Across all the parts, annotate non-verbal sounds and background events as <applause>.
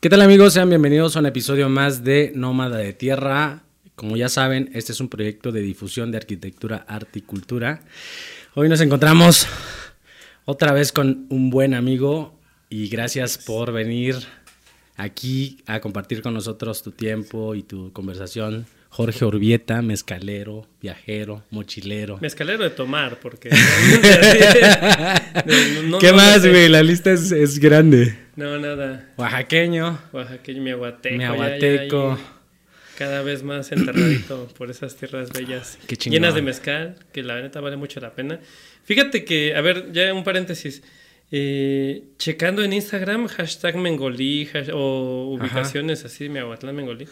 ¿Qué tal amigos? Sean bienvenidos a un episodio más de Nómada de Tierra. Como ya saben, este es un proyecto de difusión de arquitectura, arte y cultura. Hoy nos encontramos otra vez con un buen amigo y gracias por venir aquí a compartir con nosotros tu tiempo y tu conversación. Jorge Orbieta, mezcalero, viajero, mochilero. Mezcalero de tomar, porque... <laughs> no, ¿Qué más, güey? La lista es, es, grande. No, nada. Oaxaqueño. Oaxaqueño, mi aguateco. Mi aguateco. cada vez más enterradito <clears throat> por esas tierras bellas. Qué llenas de mezcal, que la neta vale mucho la pena. Fíjate que, a ver, ya un paréntesis. Eh, checando en Instagram, hashtag Mengolí o ubicaciones así de Miahuatlán Mengolí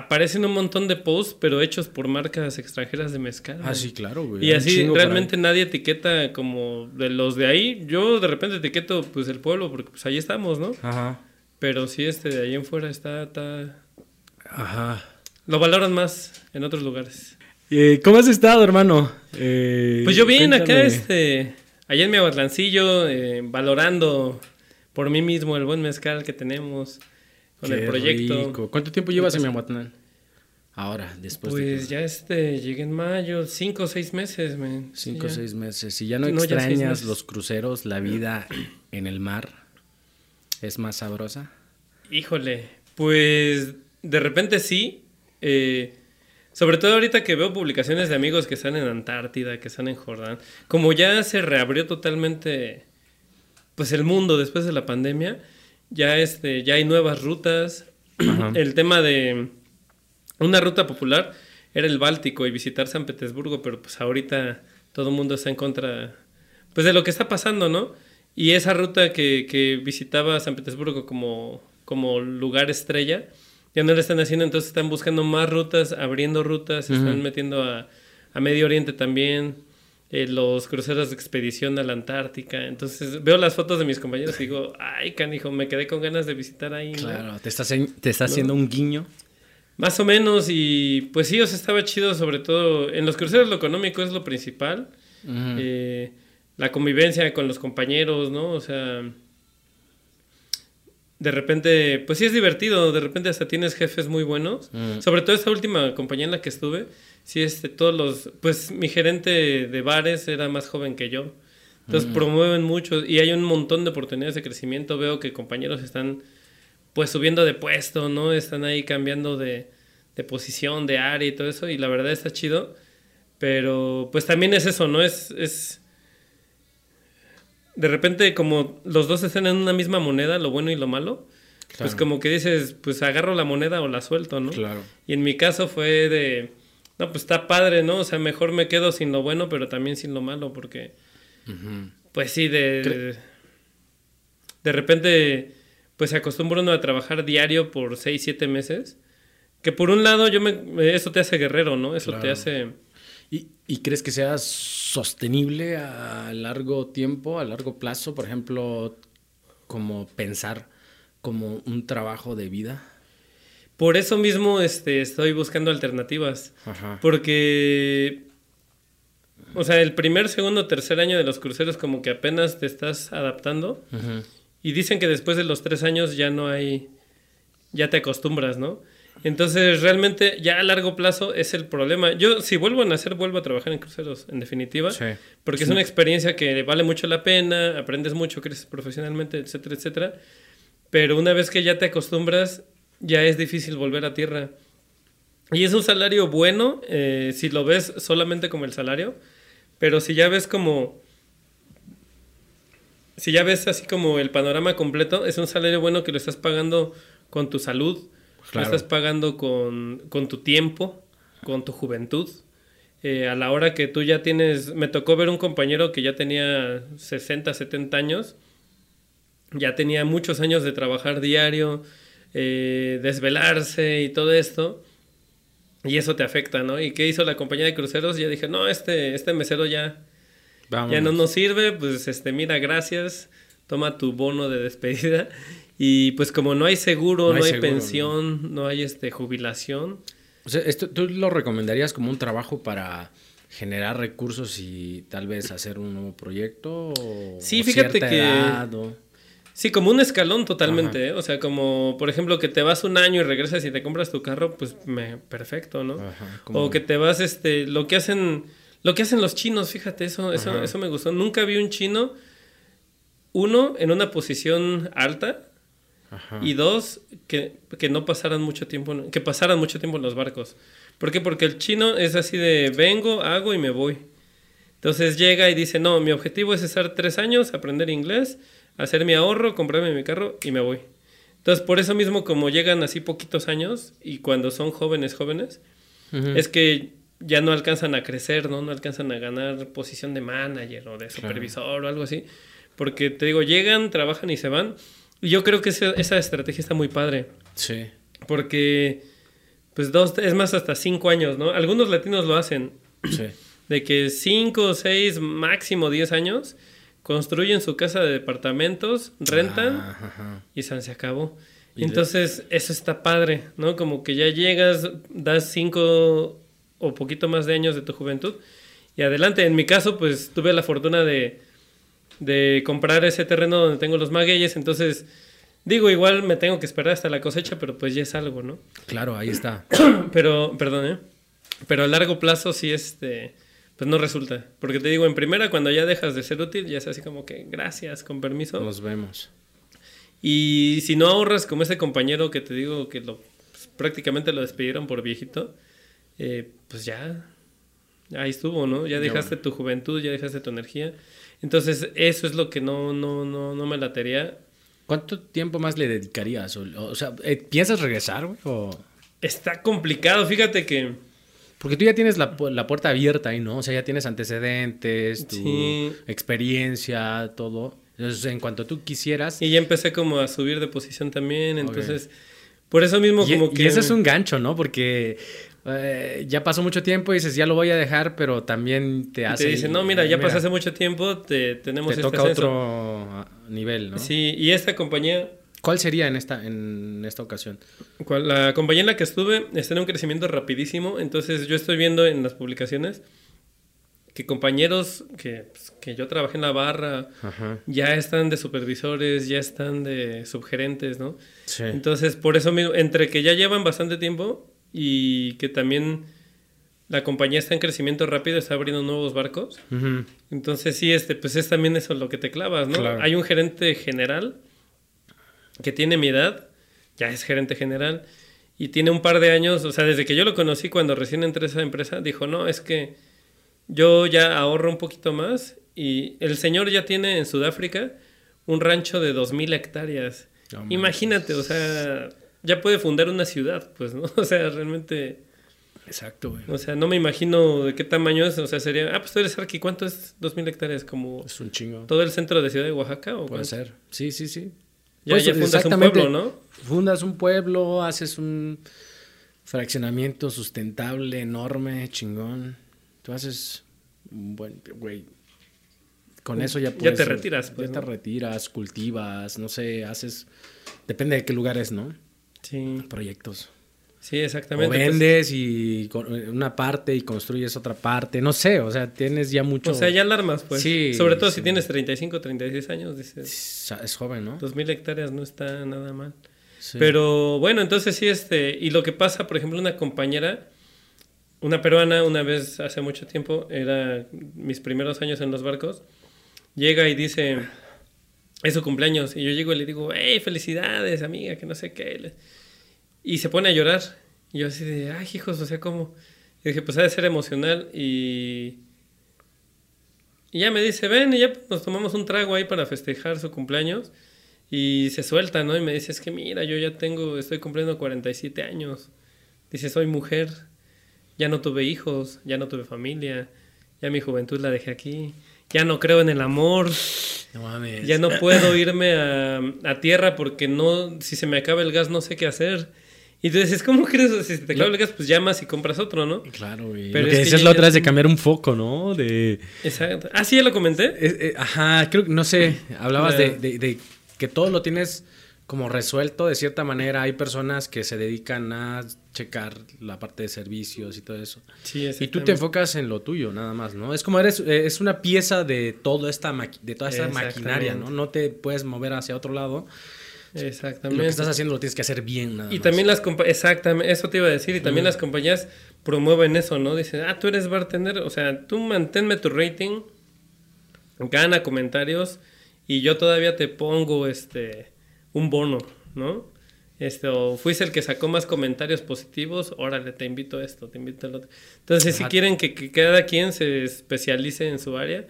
aparecen un montón de posts, pero hechos por marcas extranjeras de mezcal. Ah, sí, claro, güey. Y así realmente nadie etiqueta como de los de ahí. Yo de repente etiqueto pues el pueblo, porque pues ahí estamos, ¿no? Ajá. Pero sí, este de ahí en fuera está, está... Ajá. Lo valoran más en otros lugares. Eh, ¿Cómo has estado, hermano? Eh, pues yo bien, acá este... Allá en mi aguatlancillo, eh, valorando por mí mismo el buen mezcal que tenemos con el proyecto. ¿Cuánto tiempo llevas en Miahuatlán? Ahora, después pues ya este, llegué en mayo, cinco o seis meses, man. Cinco o seis meses. ¿Y ya no, extrañas los cruceros, la vida en el mar? ¿Es más sabrosa? Híjole, pues de repente sí. Eh, sobre todo ahorita que veo publicaciones de amigos que están en Antártida, que están en Jordán. Como ya se reabrió totalmente pues el mundo después de la pandemia, ya, este, ya hay nuevas rutas. <clears throat> El tema de una ruta popular era el Báltico y visitar San Petersburgo, pero pues ahorita todo el mundo está en contra pues de lo que está pasando, ¿no? Y esa ruta que, que visitaba San Petersburgo como, como lugar estrella, ya no la están haciendo, entonces están buscando más rutas, abriendo rutas, se están metiendo a, a Medio Oriente también. Eh, los cruceros de expedición a la Antártica. Entonces veo las fotos de mis compañeros y digo, ay, canijo, me quedé con ganas de visitar ahí. Claro, te estás, te está haciendo un guiño. Más o menos, y pues sí, os estaba chido, sobre todo en los cruceros lo económico es lo principal. Eh, la convivencia con los compañeros, ¿no? O sea, de repente, pues sí es divertido, de repente hasta tienes jefes muy buenos. Sobre todo esta última compañía en la que estuve, sí, este, todos los, pues mi gerente de bares era más joven que yo. Entonces promueven mucho y hay un montón de oportunidades de crecimiento. Veo que compañeros están pues subiendo de puesto, ¿no? Están ahí cambiando de, de posición, de área y todo eso. Y la verdad está chido. Pero pues también es eso, ¿no? Es, es... De repente como los dos están en una misma moneda, lo bueno y lo malo. Pues como que dices, pues agarro la moneda o la suelto, ¿no? Claro. Y en mi caso fue de no, pues está padre, ¿no? O sea, mejor me quedo sin lo bueno, pero también sin lo malo, porque, pues sí, de, de, repente, pues se acostumbra uno a trabajar diario por seis, siete meses, que por un lado yo me, eso te hace guerrero, ¿no? Eso te hace... ¿Y, ¿Y crees que sea sostenible a largo tiempo, a largo plazo? Por ejemplo, como pensar como un trabajo de vida. Por eso mismo este, estoy buscando alternativas. Porque, o sea, el primer, segundo, tercer año de los cruceros como que apenas te estás adaptando. Y dicen que después de los tres años ya no hay, ya te acostumbras, ¿no? Entonces, realmente, ya a largo plazo es el problema. Yo, si vuelvo a nacer, vuelvo a trabajar en cruceros, en definitiva. Porque es una experiencia que vale mucho la pena, aprendes mucho, creces profesionalmente, etcétera, etcétera. Pero una vez que ya te acostumbras, ya es difícil volver a tierra. Y es un salario bueno eh, si lo ves solamente como el salario, pero si ya ves como... Si ya ves así como el panorama completo, es un salario bueno que lo estás pagando con tu salud, lo estás pagando con, tu tiempo, con tu juventud. Eh, a la hora que tú ya tienes, me tocó ver un compañero que ya tenía 60, 70 años, ya tenía muchos años de trabajar diario, eh, desvelarse y todo esto. Y eso te afecta, ¿no? ¿Y qué hizo la compañía de cruceros? Ya dije, no, este, este mesero ya, ya no nos sirve, pues este, mira, gracias, toma tu bono de despedida. Y pues como no hay seguro, no hay, pensión, ¿no? hay este, jubilación. O sea, esto, ¿tú lo recomendarías como un trabajo para generar recursos y tal vez hacer un nuevo proyecto? sí, fíjate que... Sí, como un escalón totalmente, ¿eh? O sea, como, por ejemplo, que te vas un año y regresas y te compras tu carro, pues me, perfecto, ¿no? Ajá, como- O que te vas, este, lo que hacen, lo que hacen los chinos, fíjate, eso, eso, Ajá. eso me gustó. Nunca vi un chino, uno, en una posición alta, Ajá. y dos, que, que no pasaran mucho tiempo, en- que pasaran mucho tiempo en los barcos. ¿Por qué? Porque el chino es así de vengo, hago y me voy. Entonces llega y dice, no, mi objetivo es estar tres años, aprender inglés, hacer mi ahorro, comprarme mi carro y me voy. Entonces por eso mismo como llegan así poquitos años y cuando son jóvenes, jóvenes, es que ya no alcanzan a crecer, ¿no? No alcanzan a ganar posición de manager o de supervisor o algo así. Porque te digo, llegan, trabajan y se van. Y yo creo que esa, esa estrategia está muy padre. Sí. Porque, pues dos, es más, hasta cinco años, ¿no? Algunos latinos lo hacen. Sí. De que cinco, seis, máximo diez años, construyen su casa de departamentos, rentan Ah, ajá. y se acabó. Y de- Entonces, eso está padre, ¿no? Como que ya llegas, das cinco o poquito más de años de tu juventud y adelante. En mi caso, pues tuve la fortuna de, de comprar ese terreno donde tengo los magueyes, entonces digo, igual me tengo que esperar hasta la cosecha, pero pues ya es algo, ¿no? Claro, ahí está. <clears throat> Pero, perdón, ¿eh? Pero a largo plazo sí, este, pues no resulta. Porque te digo, en primera, cuando ya dejas de ser útil, ya es así como que, gracias, con permiso. Nos vemos. Y si no ahorras como ese compañero que te digo que lo pues, prácticamente lo despidieron por viejito, eh, pues ya, ahí estuvo, ¿no? Ya Ya dejaste tu juventud, ya dejaste tu energía. Entonces, eso es lo que no, no, no, no me latería. ¿Cuánto tiempo más le dedicarías? O, o sea, eh, ¿piensas regresar, güey? O... Está complicado, fíjate que... Porque tú ya tienes la, la puerta abierta ahí, ¿no? O sea, ya tienes antecedentes, tu Sí. experiencia, todo. Entonces, en cuanto tú quisieras... Y ya empecé como a subir de posición también, entonces... Por eso mismo Y, como y que... ese es un gancho, ¿no? Porque eh, ya pasó mucho tiempo y dices, ya lo voy a dejar, pero también te y hace... te dicen, no, mira, ya mira, pasó hace mucho tiempo, te, tenemos Te este toca ascenso". otro nivel, ¿no? Sí, y esta compañía ¿Cuál sería en esta, en esta ocasión? Cual- La compañía en la que estuve está en un crecimiento rapidísimo, entonces yo estoy viendo en las publicaciones que compañeros que, pues, que yo trabajé en la barra Ajá. ya están de supervisores, ya están de subgerentes, ¿no? Sí. Entonces, por eso mismo, entre que ya llevan bastante tiempo y que también la compañía está en crecimiento rápido, está abriendo nuevos barcos. Entonces, sí, este, pues es también eso lo que te clavas, ¿no? Claro. Hay un gerente general que tiene mi edad, ya es gerente general, y tiene un par de años, o sea, desde que yo lo conocí cuando recién entré a esa empresa, dijo, no, es que yo ya ahorro un poquito más, y el señor ya tiene en Sudáfrica un rancho de 2.000 hectáreas. Imagínate, o sea, ya puede fundar una ciudad, pues, ¿no? <laughs> O sea, realmente... Exacto, güey. O sea, no me imagino de qué tamaño es. O sea, sería. Ah, pues tú eres Arqui. ¿Cuánto es 2000 hectáreas? ¿Como Es un chingo. todo el centro de Ciudad de Oaxaca? ¿o Puede cuánto? ser. Sí, sí, sí. Ya, Pues, ya fundas un pueblo, ¿no? Fundas un pueblo, haces un fraccionamiento sustentable, enorme, chingón. Tú haces un buen, güey. Con eso ya Ya puedes... te retiras, pues, ya te retiras, cultivas, no sé, haces... Depende de qué lugares, ¿no? Sí, Proyectos. sí, exactamente. pues, vendes y con- una parte y construyes otra parte. No sé, o sea, tienes ya mucho... o sea, ya alarmas, pues. Sí, Sobre todo sí. si tienes 35, 36 años, dices. Es, es joven, ¿no? 2000 hectáreas no está nada mal. Sí. Pero bueno, entonces sí, este. Y lo que pasa, por ejemplo, una compañera, una peruana, una vez hace mucho tiempo, era mis primeros años en los barcos, llega y dice. Es su cumpleaños. Y yo llego y le digo, hey, felicidades, amiga, que no sé qué. Y se pone a llorar. Y yo así de, ay, hijos, o sea, ¿cómo? Y dije, pues ha de ser emocional. Y, y ya me dice, ven, y ya nos tomamos un trago ahí para festejar su cumpleaños. Y se suelta, ¿no? Y me dice, es que mira, yo ya tengo, estoy cumpliendo 47 años. Dice, soy mujer, ya no tuve hijos, ya no tuve familia, ya mi juventud la dejé aquí, ya no creo en el amor, No mames. ya no puedo irme a, a tierra porque no, si se me acaba el gas no sé qué hacer. Y tú dices, ¿cómo crees? Si te acaba el gas, pues llamas y compras otro, ¿no? Claro, güey. Pero Lo es que decías la otra vez de es cambiar un foco, ¿no? De... Exacto. Ah, sí, ya lo comenté. Eh, eh, ajá, creo que, no sé, hablabas de, de- de que todo lo tienes como resuelto de cierta manera. Hay personas que se dedican a checar la parte de servicios y todo eso. Sí, Y tú exactamente. te enfocas en lo tuyo, nada más, ¿no? Es como eres, es una pieza de toda esta, de toda esta maquinaria, ¿no? Exactamente. No te puedes mover hacia otro lado. Y Lo Exactamente. que estás haciendo lo tienes que hacer bien, nada Y más. también las compañías, exactamente, eso te iba a decir, y también las compañías promueven eso, ¿no? Dicen, ah, tú eres bartender, o sea, tú manténme tu rating, gana comentarios, y yo todavía te pongo este un bono, ¿no? Este, o fuiste el que sacó más comentarios positivos, órale, te invito a esto, te invito al otro. Entonces, si Ajá. quieren que, que cada quien se especialice en su área,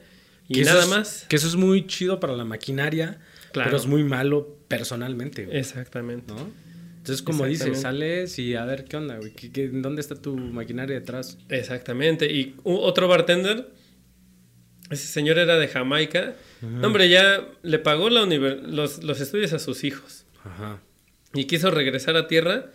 y Que nada es- más. Que eso es muy chido para la maquinaria, Claro. pero es muy malo personalmente, güey, Exactamente. ¿no? Entonces, como dices, sales y a ver qué onda, güey. ¿Qué- qué- ¿Dónde está tu maquinaria detrás? Exactamente. Y otro bartender, ese señor era de Jamaica. No, hombre, ya le pagó la univer- los, los estudios a sus hijos Ajá. y quiso regresar a tierra.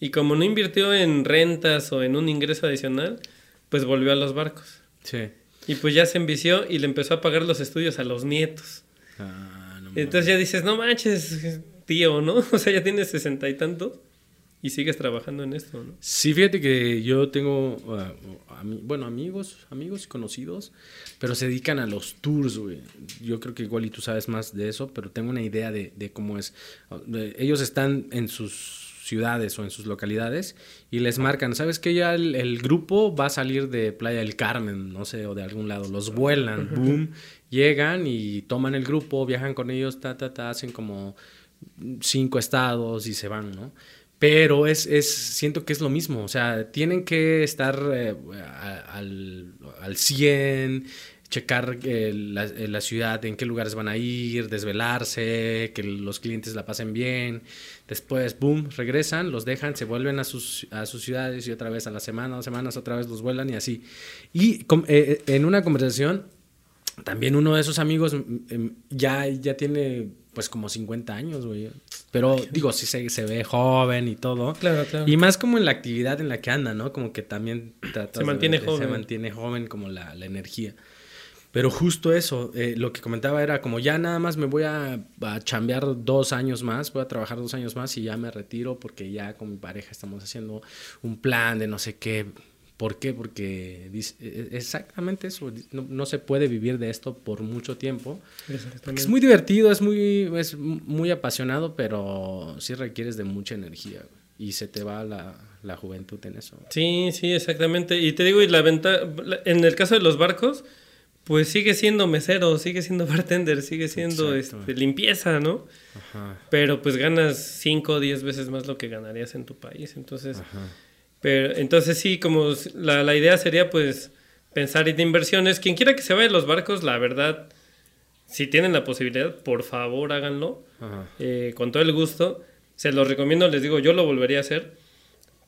Y como no invirtió en rentas o en un ingreso adicional, pues volvió a los barcos. Sí. Y pues ya se envició y le empezó a pagar los estudios a los nietos. Ah, no Entonces ya dices, no manches, tío, ¿no? <laughs> O sea, ya tienes sesenta y tantos y sigues trabajando en esto, ¿no? Sí, fíjate que yo tengo, uh, ami- bueno, amigos, amigos y conocidos, pero se dedican a los tours, güey. Yo creo que igual y tú sabes más de eso, pero tengo una idea de, de cómo es. Uh, de- ellos están en sus ciudades o en sus localidades y les marcan, ¿sabes qué? Ya el, el grupo va a salir de Playa del Carmen, no sé, o de algún lado, los vuelan, boom, llegan y toman el grupo, viajan con ellos, ta, ta, ta, hacen como cinco estados y se van, ¿no? Pero es, es, siento que es lo mismo, o sea, tienen que estar eh, al, al 100, checar eh, la, eh, la ciudad, en qué lugares van a ir, desvelarse, que los clientes la pasen bien. Después, boom, regresan, los dejan, se vuelven a sus, a sus ciudades y otra vez a la semana, dos semanas, otra vez los vuelan y así. Y com- eh, eh, en una conversación, también uno de esos amigos em, ya, ya tiene pues como 50 años, güey. Pero digo, sí se, se ve joven y todo. Claro, claro. Y más como en la actividad en la que anda, ¿no? Como que también Se mantiene joven. Se mantiene joven como la, la energía. Pero justo eso, eh, lo que comentaba era como ya nada más me voy a, a chambear dos años más, voy a trabajar dos años más y ya me retiro porque ya con mi pareja estamos haciendo un plan de no sé qué. ¿Por qué? Porque dice- eh, exactamente eso, no, no se puede vivir de esto por mucho tiempo. Es muy divertido, es muy, es muy apasionado, pero sí requieres de mucha energía güey, y se te va la, la juventud en eso. Sí, sí, exactamente. Y te digo, y la ventaja, en el caso de los barcos, pues sigue siendo mesero, sigue siendo <laughs> bartender, sigue siendo este, limpieza, ¿no? Ajá, Pero pues ganas 5 o 10 veces más lo que ganarías en tu país. Entonces, ajá. Pero, entonces sí, como la, la idea sería pues pensar en inversiones. Quien quiera que se vaya de los barcos, la verdad, si tienen la posibilidad, por favor háganlo. ajá. eh, con todo el gusto. Se los recomiendo, les digo, yo lo volvería a hacer.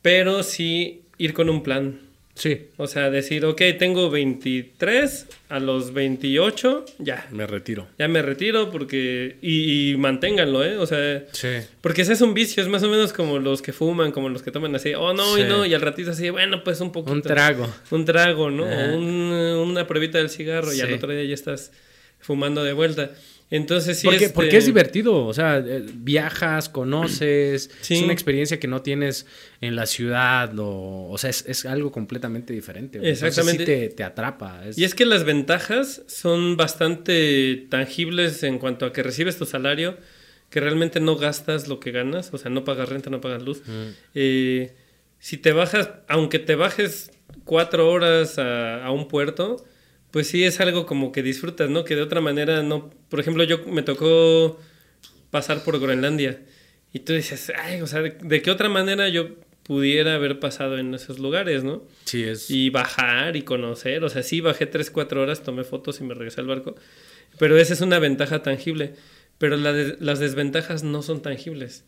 Pero sí ir con un plan. Sí, O sea, decir, ok, tengo 23, a los 28, ya. me retiro. Ya me retiro porque... Y, y manténganlo, ¿eh? O sea... Sí. Porque ese es un vicio, es más o menos como los que fuman, como los que toman así, oh no, y no, y al ratito así, bueno, pues un poquito. Un trago. Un trago, ¿no? O un- una pruebita del cigarro y al otro día ya estás fumando de vuelta. Entonces sí porque, este, porque es divertido, o sea, eh, viajas, conoces, Sí. es una experiencia que no tienes en la ciudad, o, o sea, es, es algo completamente diferente. Entonces, Exactamente. sí te, te atrapa. es- Y es que las ventajas son bastante tangibles en cuanto a que recibes tu salario, que realmente no gastas lo que ganas, o sea, no pagas renta, no pagas luz. Eh, si te bajas, aunque te bajes cuatro horas a, a un puerto, pues sí es algo como que disfrutas, ¿no? Que de otra manera no... Por ejemplo, yo me tocó pasar por Groenlandia y tú dices, ay, o sea, ¿de, de qué otra manera yo pudiera haber pasado en esos lugares, ¿no? Sí, es... y bajar y conocer. O sea, sí bajé 3, 4 horas, tomé fotos y me regresé al barco. Pero esa es una ventaja tangible. Pero la de- las desventajas no son tangibles.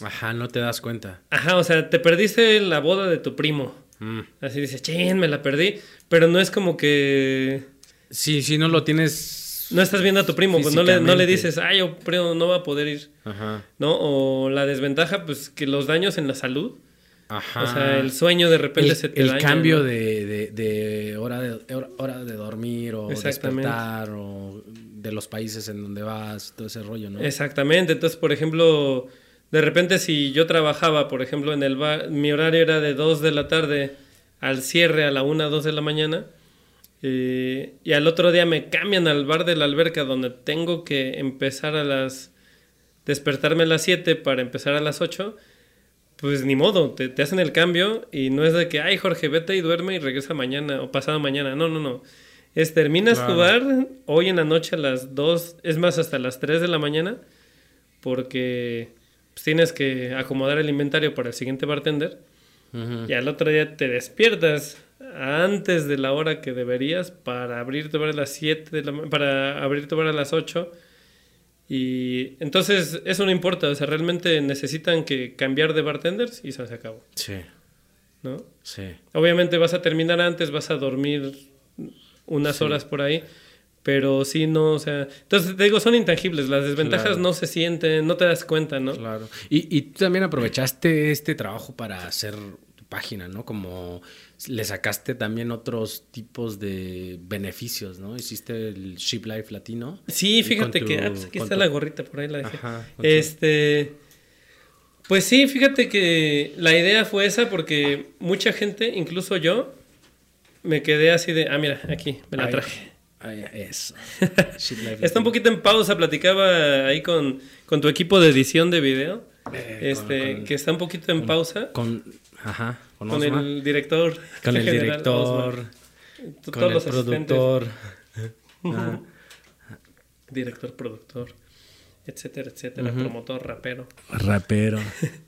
Ajá, no te das cuenta. Ajá, o sea, te perdiste la boda de tu primo. Mm. Así dices, chin, me la perdí. Pero no es como que. Sí, si no lo tienes... No estás viendo a tu primo, pues no le, no le dices, ay, yo primo no va a poder ir. Ajá. ¿No? O la desventaja, pues que los daños en la salud. Ajá. O sea, el sueño de repente el, se te el daña, cambio ¿no? de, de, de hora de hora, de dormir o despertar o de los países en donde vas, todo ese rollo, ¿no? Exactamente. Entonces, por ejemplo, de repente si yo trabajaba, por ejemplo, en el bar, mi horario era de 2 de la tarde al cierre a la 1, 2 de la mañana. eh, y al otro día me cambian al bar de la alberca donde tengo que empezar a las... despertarme a las 7 para empezar a las 8. Pues ni modo, te, te hacen el cambio y no es de que, ay Jorge, vete y duerme y regresa mañana o pasado mañana. No, no, no. Es terminas tu Claro. bar hoy en la noche a las 2, es más, hasta las 3 de la mañana, porque pues, tienes que acomodar el inventario para el siguiente bartender. Ujú. Y al otro día te despiertas antes de la hora que deberías para abrir tu bar a las 7 de la para abrir tu bar a las 8. Y entonces eso no importa, o sea, realmente necesitan que cambiar de bartenders y se acabó, Sí, ¿no? sí. Obviamente vas a terminar antes, vas a dormir unas Sí. horas por ahí, pero sí no, o sea, entonces te digo, son intangibles, las desventajas Claro. no se sienten, no te das cuenta, ¿no? Claro. Y, y tú también aprovechaste este trabajo para hacer tu página, ¿no? Como le sacaste también otros tipos de beneficios, ¿no? Hiciste el Ship Life Latino. Sí, fíjate que ah, pues aquí está tu- la gorrita por ahí la dejé. Ajá, Este pues sí, fíjate que la idea fue esa porque mucha gente, incluso yo, me quedé así de, ah, mira, aquí me la traje. Eso. <laughs> Ship Life Está un poquito en pausa, platicaba ahí con, con tu equipo de edición de video, Eh, este, con- con- que está un poquito en pausa Con, ajá, con, el director. con el general director, con todos el los productor. <laughs> Ah, Director, productor, etcétera, etcétera, promotor, rapero. rapero.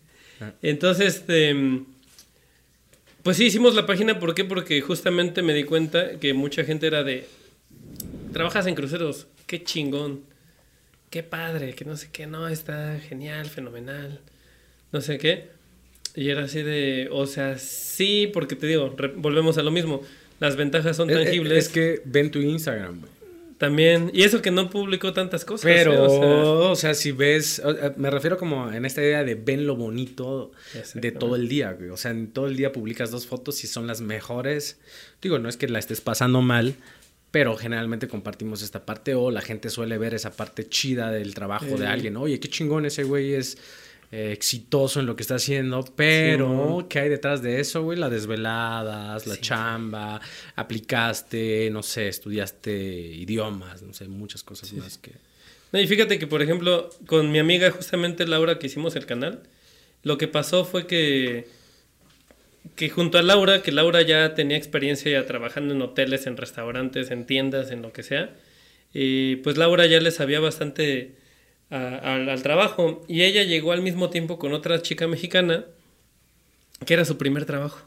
<laughs> Entonces, este, pues sí, hicimos la página, ¿por qué? Porque justamente me di cuenta que mucha gente era de, trabajas en cruceros, qué chingón, qué padre, que no sé qué, no, está genial, fenomenal, no sé qué. Y era así de, o sea, sí, porque te digo, volvemos a lo mismo, las ventajas son Es- es, tangibles es que ven tu Instagram, güey. también, y eso que no publicó tantas cosas. ¿eh? Pero, O sea, o sea, si ves, eh, me refiero como en esta idea de ven lo bonito de todo el día, güey. O sea, en todo el día publicas dos fotos y son las mejores. Digo, no es que la estés pasando mal, pero generalmente compartimos esta parte o la gente suele ver esa parte chida del trabajo de alguien. Oye, qué chingón ese güey es eh, exitoso en lo que está haciendo, pero Sí, ¿qué hay detrás de eso, güey? Las desveladas, la Sí. chamba, aplicaste, no sé, estudiaste idiomas, no sé, muchas cosas más que... No, y fíjate que, por ejemplo, con mi amiga justamente Laura que hicimos el canal, lo que pasó fue que, que junto a Laura, que Laura ya tenía experiencia ya trabajando en hoteles, en restaurantes, en tiendas, en lo que sea, y pues Laura ya le sabía bastante a- al- al trabajo y ella llegó al mismo tiempo con otra chica mexicana que era su primer trabajo.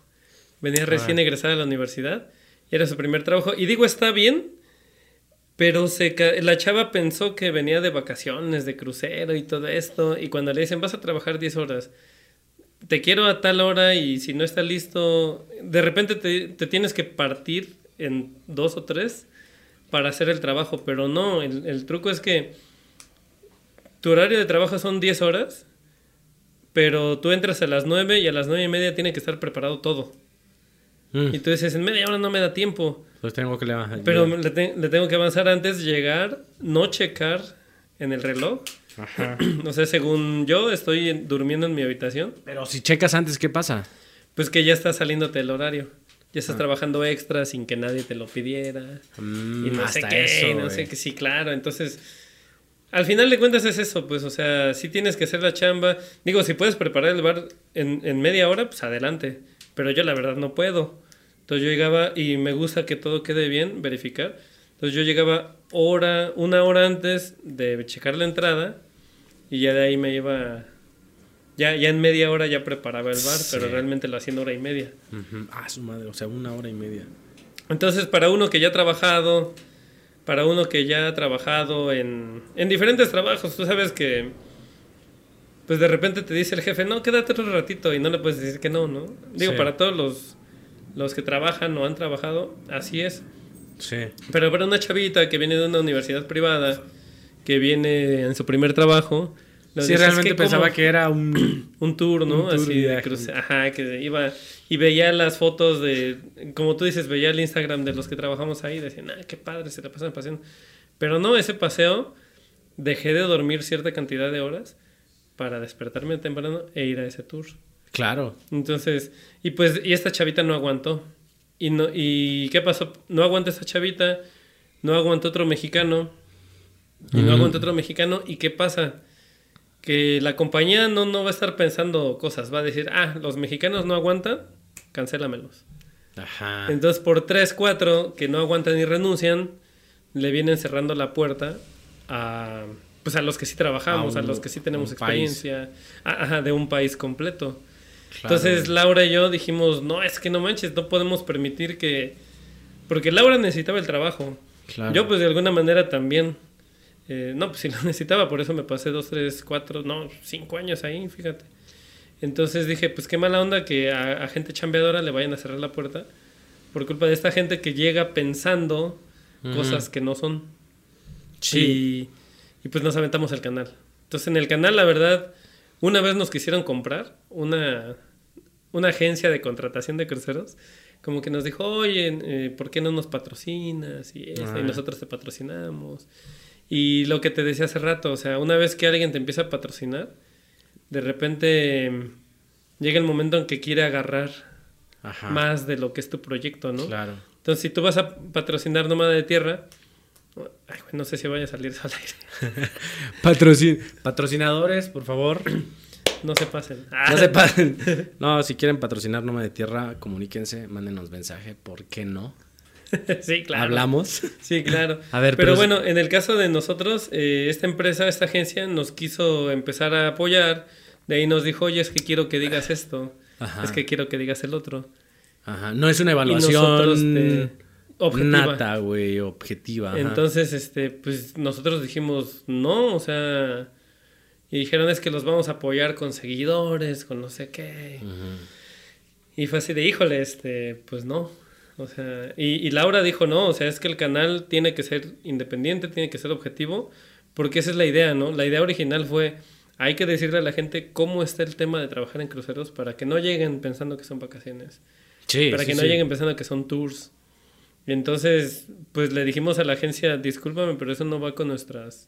Venía recién Ah. egresada a la universidad era su primer trabajo. Y digo, está bien, pero se la chava pensó que venía de vacaciones, de crucero y todo esto. Y cuando le dicen, vas a trabajar 10 horas, te quiero a tal hora y si no está listo, de repente te, te tienes que partir en dos o tres para hacer el trabajo. Pero no, el, el truco es que tu horario de trabajo son 10 horas, pero tú entras a las 9 y a las 9 y media tiene que estar preparado todo. Mm, Y tú dices, en media hora no me da tiempo. Pues tengo que. Pero le, te- le tengo que avanzar antes, llegar, no checar en el reloj. Ajá. <clears throat> O sea, según yo estoy en- durmiendo en mi habitación, Pero si checas antes, ¿qué pasa? pues que ya está saliéndote el horario. Ya Ah. estás trabajando extra sin que nadie te lo pidiera. Mm, y no sé hasta qué, eso, y no sé qué. Sí, claro. Entonces, al final de cuentas es eso, pues, o sea, si tienes que hacer la chamba. Digo, si puedes preparar el bar en, en media hora, pues adelante. Pero yo la verdad no puedo. Entonces yo llegaba y me gusta que todo quede bien, verificar. Entonces yo llegaba hora, una hora antes de checar la entrada y ya de ahí me iba... Ya, ya en media hora ya preparaba el bar, Sí. pero realmente lo hacía en hora y media. Ah, su madre, o sea, una hora y media. Entonces, para uno que ya ha trabajado, para uno que ya ha trabajado en, en diferentes trabajos, tú sabes que, pues de repente te dice el jefe, no, quédate otro ratito y no le puedes decir que no, ¿no? Digo, Sí. para todos los, los que trabajan o han trabajado, así es. Sí. Pero para una chavita que viene de una universidad privada, que viene en su primer trabajo, le Sí, dices, realmente "¿Qué, pensaba cómo?". que era un... <clears throat> un tour, ¿no? Un tour Así de cruce- ajá, que iba y veía las fotos de, como tú dices, veía el Instagram de los que trabajamos ahí, decían, ah, qué padre, se la pasan paseando. Pero no, ese paseo dejé de dormir cierta cantidad de horas para despertarme temprano e ir a ese tour. Claro. Entonces, y pues, y esta chavita no aguantó. ¿Y, no, ¿Y qué pasó? No aguanta esta chavita, no aguantó otro mexicano, y no aguanta otro mexicano. ¿Y qué pasa? Que la compañía no, no va a estar pensando cosas, va a decir, ah, los mexicanos no aguantan, cancélamelos. Ajá. Entonces, por 3, 4 que no aguantan y renuncian, le vienen cerrando la puerta a, pues a los que sí trabajamos, A los que sí tenemos experiencia, a- ajá, de un país completo. Claro. Entonces, Laura y yo dijimos, no, es que no manches, no podemos permitir que... Porque Laura necesitaba el trabajo. Claro. Yo, pues, de alguna manera también. Eh, no, pues sí lo <laughs> necesitaba, por eso me pasé dos, tres, cuatro, no, cinco años ahí, fíjate. Entonces dije, pues qué mala onda que a, a gente chambeadora le vayan a cerrar la puerta por culpa de esta gente que llega pensando cosas que no son. Sí. Y, y pues nos aventamos el canal. Entonces en el canal, la verdad, una vez nos quisieron comprar una, una agencia de contratación de cruceros. Como que nos dijo, oye, eh, ¿por qué no nos patrocinas? Y, eso, y Ah. nosotros te patrocinamos. Y lo que te decía hace rato, o sea, una vez que alguien te empieza a patrocinar, de repente mm, llega el momento en que quiere agarrar Ajá. más de lo que es tu proyecto, ¿no? Claro. Entonces, si tú vas a patrocinar Nómada de Tierra, ay, no sé si vaya a salir al aire. <laughs> Patrocin- Patrocinadores, por favor. No se pasen. No se pasen. No, si quieren patrocinar Noma de Tierra, comuníquense, mándenos mensaje. ¿Por qué no? <laughs> sí, claro. Hablamos. Sí, claro. <laughs> A ver, pero, pero- bueno, en el caso de nosotros, eh, esta empresa, esta agencia nos quiso empezar a apoyar. De ahí nos dijo, oye, es que quiero que digas esto. Ajá. Es que quiero que digas el otro. Ajá. No es una Y evaluación nosotros, objetiva. nata, güey, objetiva. ajá. Entonces, este, pues nosotros dijimos, no, o sea, y dijeron es que los vamos a apoyar con seguidores, con no sé qué. Y fue así de, híjole, este, pues no. O sea, y, y Laura dijo, no, o sea, es que el canal tiene que ser independiente, tiene que ser objetivo, porque esa es la idea, ¿no? La idea original fue, hay que decirle a la gente cómo está el tema de trabajar en cruceros para que no lleguen pensando que son vacaciones Sí, para sí, que no sí. lleguen pensando que son tours. Entonces, pues le dijimos a la agencia, discúlpame, pero eso no va con nuestras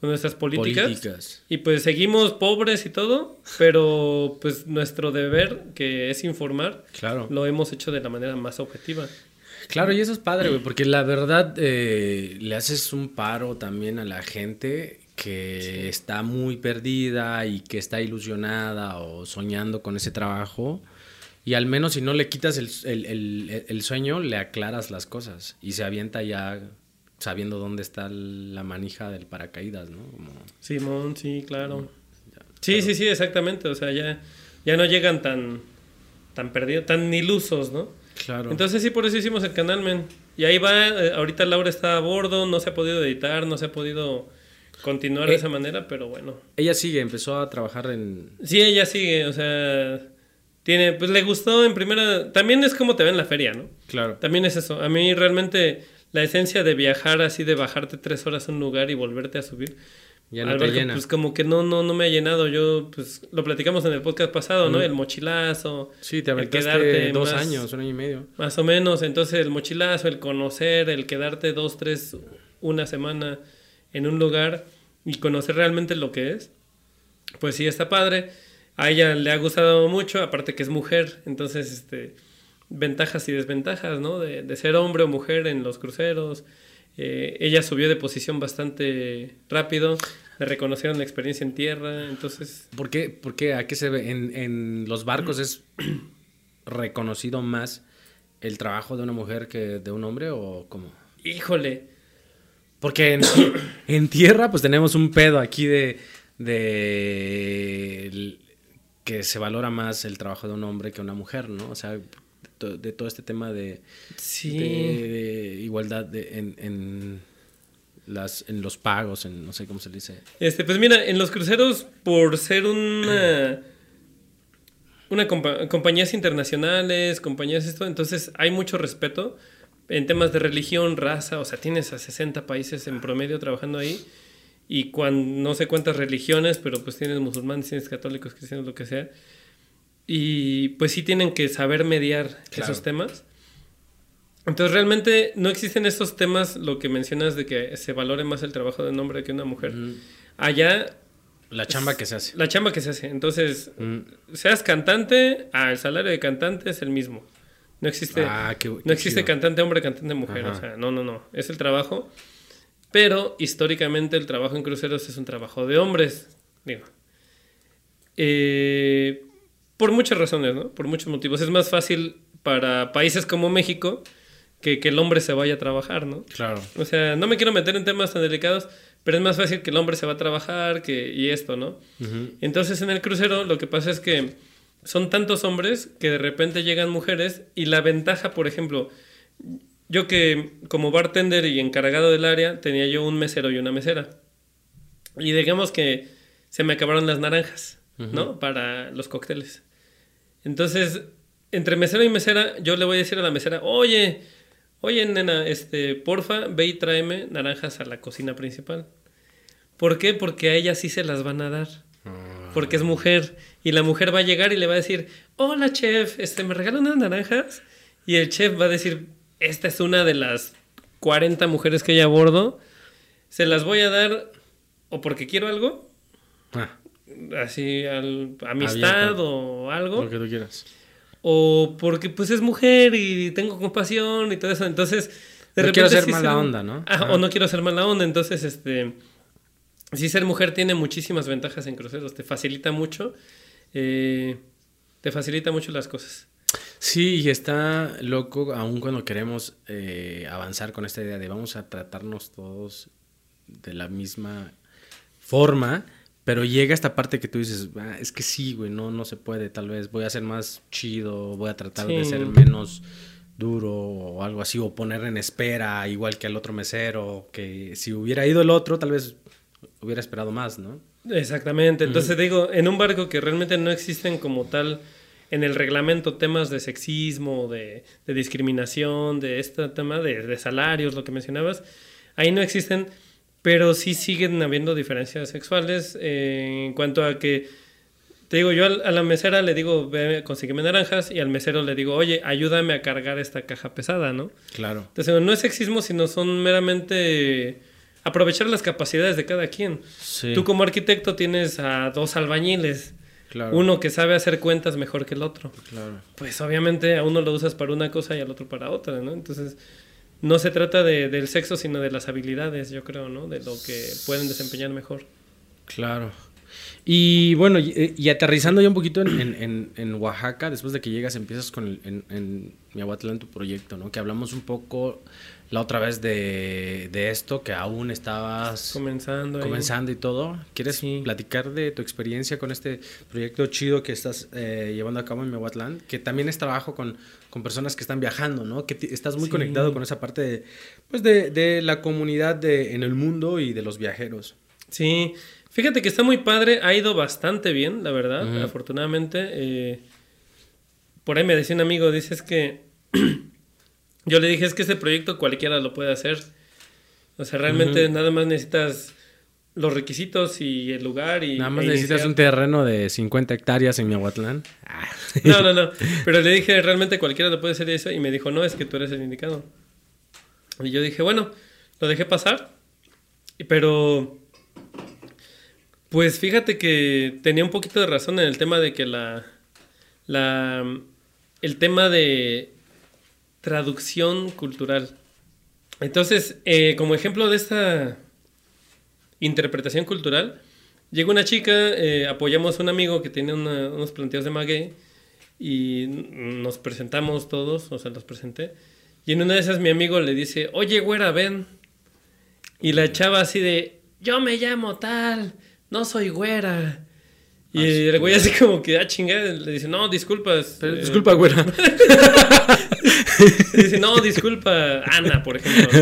con nuestras políticas. Políticas. Y pues seguimos pobres y todo, pero pues nuestro deber, que es informar, Claro. lo hemos hecho de la manera más objetiva. Claro, y eso es padre, güey, porque la verdad eh, le haces un paro también a la gente que está muy perdida y que está ilusionada o soñando con ese trabajo. Y al menos si no le quitas el, el- el- el sueño, le aclaras las cosas y se avienta ya sabiendo dónde está la manija del paracaídas, ¿no? Como- Simón, sí, claro. Sí, sí, sí, exactamente. O sea, ya, ya no llegan tan, tan perdidos, tan ilusos, ¿no? Claro. Entonces sí, por eso hicimos el canal, men. Y ahí va, eh, ahorita Laura está a bordo, no se ha podido editar, no se ha podido continuar de Eh. esa manera, pero bueno. Ella sigue, empezó a trabajar en... Sí, ella sigue, o sea, tiene, pues le gustó en primera, también es como te ve en la feria, ¿no? Claro. También es eso. A mí realmente la esencia de viajar así, de bajarte tres horas a un lugar y volverte a subir, Ya no te llena. pues como que no, no, no me ha llenado. Yo, pues lo platicamos en el podcast pasado, ¿no? Mm. El mochilazo, Sí, te el quedarte dos más- años, un año y medio. Más o menos, entonces el mochilazo, el conocer, el quedarte dos, tres, una semana en un lugar y conocer realmente lo que es, pues sí está padre. A ella le ha gustado mucho, aparte que es mujer, entonces este ventajas y desventajas, ¿no? De, de ser hombre o mujer en los cruceros. Eh, ella subió de posición bastante rápido, le reconocieron la experiencia en tierra, entonces ¿Por qué? ¿Por qué? ¿A qué se ve? ¿En, en los barcos es <clears throat> reconocido más el trabajo de una mujer que de un hombre o cómo? híjole, Porque en, en tierra pues tenemos un pedo aquí de, de que se valora más el trabajo de un hombre que una mujer, ¿no? O sea, to- de todo este tema de, sí. de igualdad de- en, en las, en los pagos, en no sé cómo se le dice. Este, pues mira, en los cruceros, por ser una, una compa- compañías internacionales, compañías esto, entonces hay mucho respeto en temas de religión, raza, o sea, tienes a 60 países en promedio trabajando ahí y cuan, no sé cuántas religiones, pero pues tienes musulmanes, tienes católicos, cristianos, lo que sea. Y pues sí tienen que saber mediar Claro. esos temas. Entonces realmente no existen estos temas, lo que mencionas de que se valore más el trabajo de un hombre que una mujer. Allá... La chamba que se hace. La chamba que se hace. Entonces, seas cantante, ah, el salario de cantante es el mismo. No existe, Ah, qué- qué no existe chido. cantante hombre, cantante mujer. Ajá. O sea, no, no, no. Es el trabajo. Pero históricamente el trabajo en cruceros es un trabajo de hombres. Digo. Eh, por muchas razones, ¿no? Por muchos motivos. Es más fácil para países como México que, que el hombre se vaya a trabajar, ¿no? Claro. O sea, no me quiero meter en temas tan delicados, pero es más fácil que el hombre se va a trabajar que, y esto, ¿no? Entonces en el crucero lo que pasa es que son tantos hombres que de repente llegan mujeres y la ventaja, por ejemplo, yo que como bartender y encargado del área tenía yo un mesero y una mesera. Y digamos que se me acabaron las naranjas, ¿no? Para los cócteles. Entonces, entre mesero y mesera, yo le voy a decir a la mesera, oye, oye, nena, este, porfa, ve y tráeme naranjas a la cocina principal. ¿Por qué? Porque a ella sí se las van a dar. Porque es mujer. Y la mujer va a llegar y le va a decir, hola chef, este, ¿me regalan unas naranjas? Y el chef va a decir, esta es una de las 40 mujeres que hay a bordo. Se las voy a dar o porque quiero algo, Ah, así, al, amistad o algo. lo que tú quieras. O porque pues es mujer y tengo compasión y todo eso. Entonces, de No repente quiero ser sí mala ser- onda, ¿no? Ajá. o no quiero ser mala onda. Entonces, este. Sí, ser mujer tiene muchísimas ventajas en cruceros. Te facilita mucho. eh, te facilita mucho las cosas. Sí, y está loco, aún cuando queremos eh, avanzar con esta idea de vamos a tratarnos todos de la misma forma, pero llega esta parte que tú dices, "Ah, es que sí, güey, no, no se puede, tal vez voy a ser más chido, voy a tratar de ser menos duro o algo así, o poner en espera igual que al otro mesero, que si hubiera ido el otro, tal vez hubiera esperado más, ¿no? Exactamente. Entonces digo, en un barco que realmente no existen como tal en el reglamento temas de sexismo, de, de discriminación, de este tema de, de salarios, lo que mencionabas, ahí no existen, pero sí siguen habiendo diferencias sexuales eh, en cuanto a que, te digo, yo a la mesera le digo, ve, consígueme naranjas, y al mesero le digo, oye, ayúdame a cargar esta caja pesada, ¿no? Claro. Entonces no es sexismo, sino son meramente aprovechar las capacidades de cada quien. Sí, Tú como arquitecto tienes a dos albañiles, claro. uno que sabe hacer cuentas mejor que el otro. Claro. Pues obviamente a uno lo usas para una cosa y al otro para otra, ¿no? Entonces no se trata de- del sexo, sino de las habilidades, yo creo, ¿no? De lo que pueden desempeñar mejor. Claro. Y bueno, y, y aterrizando ya un poquito en, en- en- en Oaxaca, después de que llegas, empiezas con el, en, en Miahuatlán tu proyecto, ¿no? Que hablamos un poco la otra vez de, de esto, que aún estabas Comenzando. ahí. comenzando y todo. ¿Quieres Sí. platicar de tu experiencia con este proyecto chido que estás eh, llevando a cabo en Miahuatlán? Que también es trabajo con, con personas que están viajando, ¿no? Que estás muy Sí. conectado con esa parte de, pues de, de la comunidad de, en el mundo y de los viajeros. Sí, fíjate que está muy padre, ha ido bastante bien, la verdad, afortunadamente. eh, por ahí me decía un amigo, dices que <clears throat> yo le dije, es que este proyecto cualquiera lo puede hacer. O sea, realmente nada más necesitas los requisitos y el lugar y... Nada más e necesitas un terreno de 50 hectáreas en Miahuatlán. Ah. No, no, no. <laughs> Pero le dije, realmente cualquiera lo puede hacer eso. Y me dijo, no, es que tú eres el indicado. Y yo dije, bueno, lo dejé pasar. Pero, pues fíjate que tenía un poquito de razón en el tema de que la, la, el tema de traducción cultural. Entonces, eh, como ejemplo de esta interpretación cultural, llega una chica, eh, apoyamos a un amigo que tiene unos planteos de maguey y nos presentamos todos, o sea, los presenté. Y en una de esas mi amigo le dice, oye, güera, ven. Y la chava así de, yo me llamo tal, no soy güera. Y Ah, el güey así como que, ah, chingada, le dice, no, disculpas. Pero, eh, disculpa, güera. <laughs> dice, no, disculpa, Ana, por ejemplo.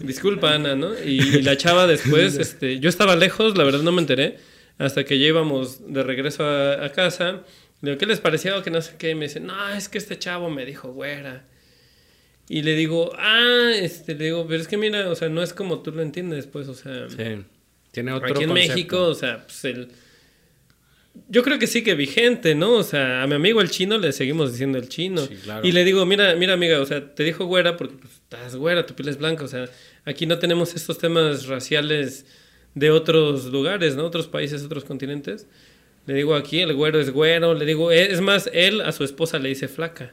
<laughs> Disculpa, Ana, ¿no? Y, y la chava después, este, yo estaba lejos, la verdad no me enteré, hasta que ya íbamos de regreso a, a casa. Le digo, ¿qué les pareció? Que no sé qué. Y me dice, no, es que este chavo me dijo, güera. Y le digo, ah, este, le digo, pero es que mira, o sea, no es como tú lo entiendes, pues, o sea. Sí. Tiene otro Aquí en concepto. México, o sea, pues el, yo creo que sí que vigente, ¿no? O sea, a mi amigo el chino le seguimos diciendo el chino. Sí, claro. Y le digo, mira, mira, amiga, o sea, te dijo güera porque pues, estás güera, tu piel es blanca. O sea, aquí no tenemos estos temas raciales de otros lugares, ¿no? Otros países, otros continentes. Le digo aquí, el güero es güero. Le digo, e, es más, él a su esposa le dice flaca.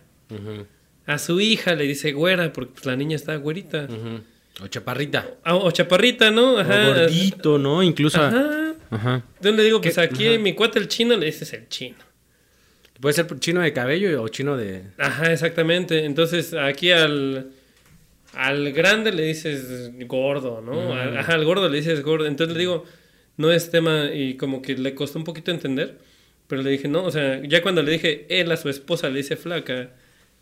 A su hija le dice güera porque pues, la niña está güerita. ujú. O chaparrita. O chaparrita, ¿no? Ajá. O gordito, ¿no? Incluso. Ajá. Ajá. Entonces le digo, pues ¿Qué? aquí Ajá. mi cuate el chino le dices el chino. Puede ser chino de cabello o chino de. Ajá, exactamente. Entonces aquí al, al grande le dices gordo, ¿no? Al- Ajá, al gordo le dices gordo. Entonces le digo, no es tema y como que le costó un poquito entender. Pero le dije, no, o sea, ya cuando le dije, él a su esposa le dice flaca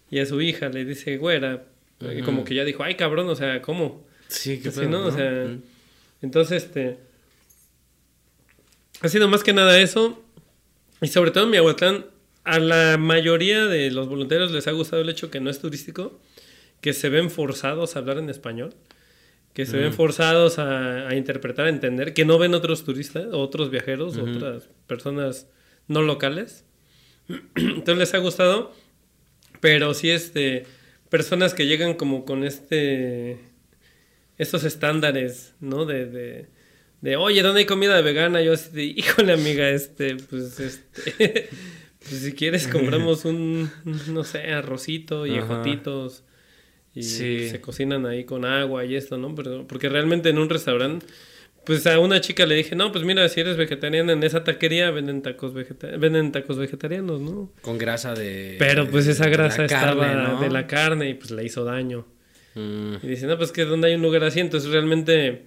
y a su hija le dice güera, y como que ya dijo, ay cabrón, o sea, ¿cómo? Sí, Sí, ¿no? O sea, entonces, este. Ha sido más que nada eso. Y sobre todo en Miahuatlán, a la mayoría de los voluntarios les ha gustado el hecho que no es turístico, que se ven forzados a hablar en español, que se ven forzados a, a interpretar, a entender, que no ven otros turistas, otros viajeros, otras personas no locales. <clears throat> Entonces les ha gustado, pero sí, este, personas que llegan como con este estos estándares, ¿no? De, de, de, oye, ¿dónde hay comida vegana? Yo así de, híjole, amiga, este, pues, este, <laughs> pues si quieres compramos un, no sé, arrocito y Ajá. ejotitos y Sí. se cocinan ahí con agua y esto, ¿no? Pero, porque realmente en un restaurante, pues a una chica le dije, no, pues mira, si eres vegetariana en esa taquería venden tacos, vegeta venden tacos vegetarianos, ¿no? Con grasa de. Pero pues esa grasa estaba carne, ¿no? de la carne y pues le hizo daño. Mm. Y dice, no, pues que donde hay un lugar así, entonces realmente...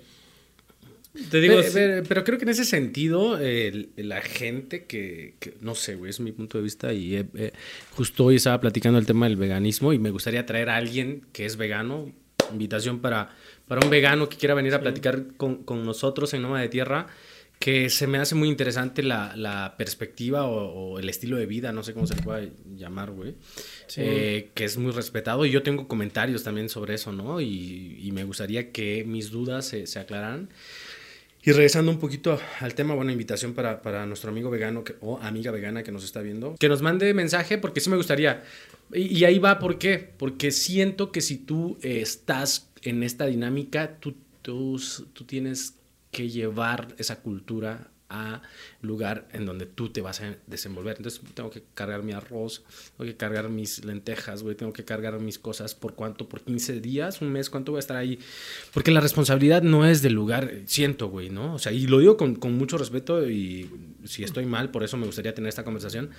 Te digo, Pero, sí- pero- pero creo que en ese sentido, el- la gente que, que- no sé, güey, es mi punto de vista y eh, eh, justo hoy estaba platicando el tema del veganismo y me gustaría traer a alguien que es vegano, invitación para, para un vegano que quiera venir a platicar con, con nosotros en Noma de Tierra, que se me hace muy interesante la, la perspectiva o, o el estilo de vida, no sé cómo se puede llamar, güey, Sí. eh, que es muy respetado y yo tengo comentarios también sobre eso, ¿no? Y, y me gustaría que mis dudas se, se aclararan. Y regresando un poquito al tema, bueno, invitación para, para nuestro amigo vegano que- o amiga vegana que nos está viendo, que nos mande mensaje porque sí me gustaría. Y, ahí va, ¿por qué? Porque siento que si tú eh, estás en esta dinámica, tú, tú, tú tienes que llevar esa cultura a lugar en donde tú te vas a desenvolver. Entonces tengo que cargar mi arroz, tengo que cargar mis lentejas, güey, tengo que cargar mis cosas por cuánto, por 15 días, un mes, cuánto voy a estar ahí. Porque la responsabilidad no es del lugar, siento, güey, ¿no? O sea, y lo digo con, con mucho respeto y si estoy mal, por eso me gustaría tener esta conversación.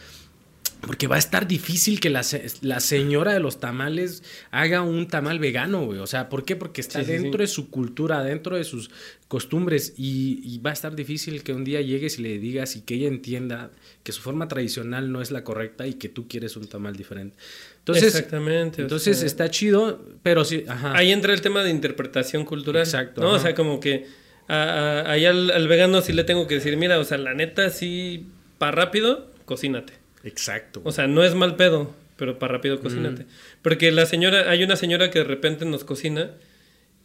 Porque va a estar difícil que la, la señora de los tamales haga un tamal vegano, güey. O sea, ¿por qué? Porque está Sí, sí, sí. dentro de su cultura, dentro de sus costumbres. Y, y va a estar difícil que un día llegues y le digas y que ella entienda que su forma tradicional no es la correcta y que tú quieres un tamal diferente. Entonces, Exactamente. o entonces sea, está chido, pero sí, ajá. Ahí entra el tema de interpretación cultural. Exacto, ¿no? O sea, como que ahí al, al vegano sí le tengo que decir, mira, o sea, la neta sí, para rápido, cocínate. Exacto. O sea, no es mal pedo, pero para rápido cocínate. Porque la señora, hay una señora que de repente nos cocina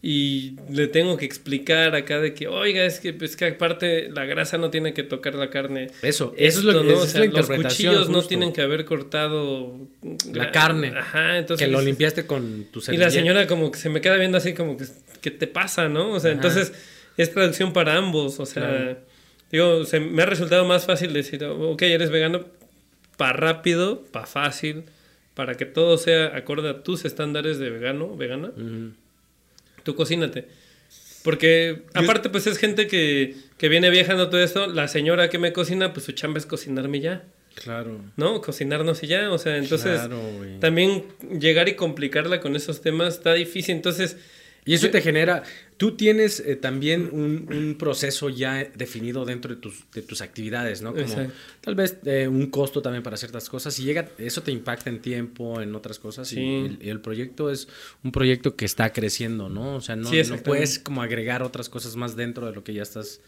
y le tengo que explicar acá de que, oiga, es que, es que aparte la grasa no tiene que tocar la carne. Eso, eso es lo que ¿no? O es sea, la los cuchillos no tienen que haber cortado La carne. Ajá, entonces. que lo limpiaste con tu Y la servilleta. señora como que se me queda viendo así como que, ¿qué te pasa, no? O sea, Ajá. entonces es traducción para ambos. O sea, Claro. digo, se me ha resultado más fácil decir, ok, eres vegano para rápido, para fácil, para que todo sea acorde a tus estándares de vegano, vegana. Tú cocínate. Porque aparte pues es gente que, que viene viajando todo esto. La señora que me cocina, pues su chamba es cocinarme ya. Claro. ¿No? Cocinarnos y ya. O sea, entonces Claro, también llegar y complicarla con esos temas está difícil. Entonces... Y eso yo- te genera, tú tienes eh, también un, un proceso ya definido dentro de tus, de tus actividades, ¿no? Como Exacto. tal vez eh, un costo también para ciertas cosas y llega, eso te impacta en tiempo, en otras cosas Sí. y, el, y el proyecto es un proyecto que está creciendo, ¿no? O sea, no, Sí, no puedes como agregar otras cosas más dentro de lo que ya estás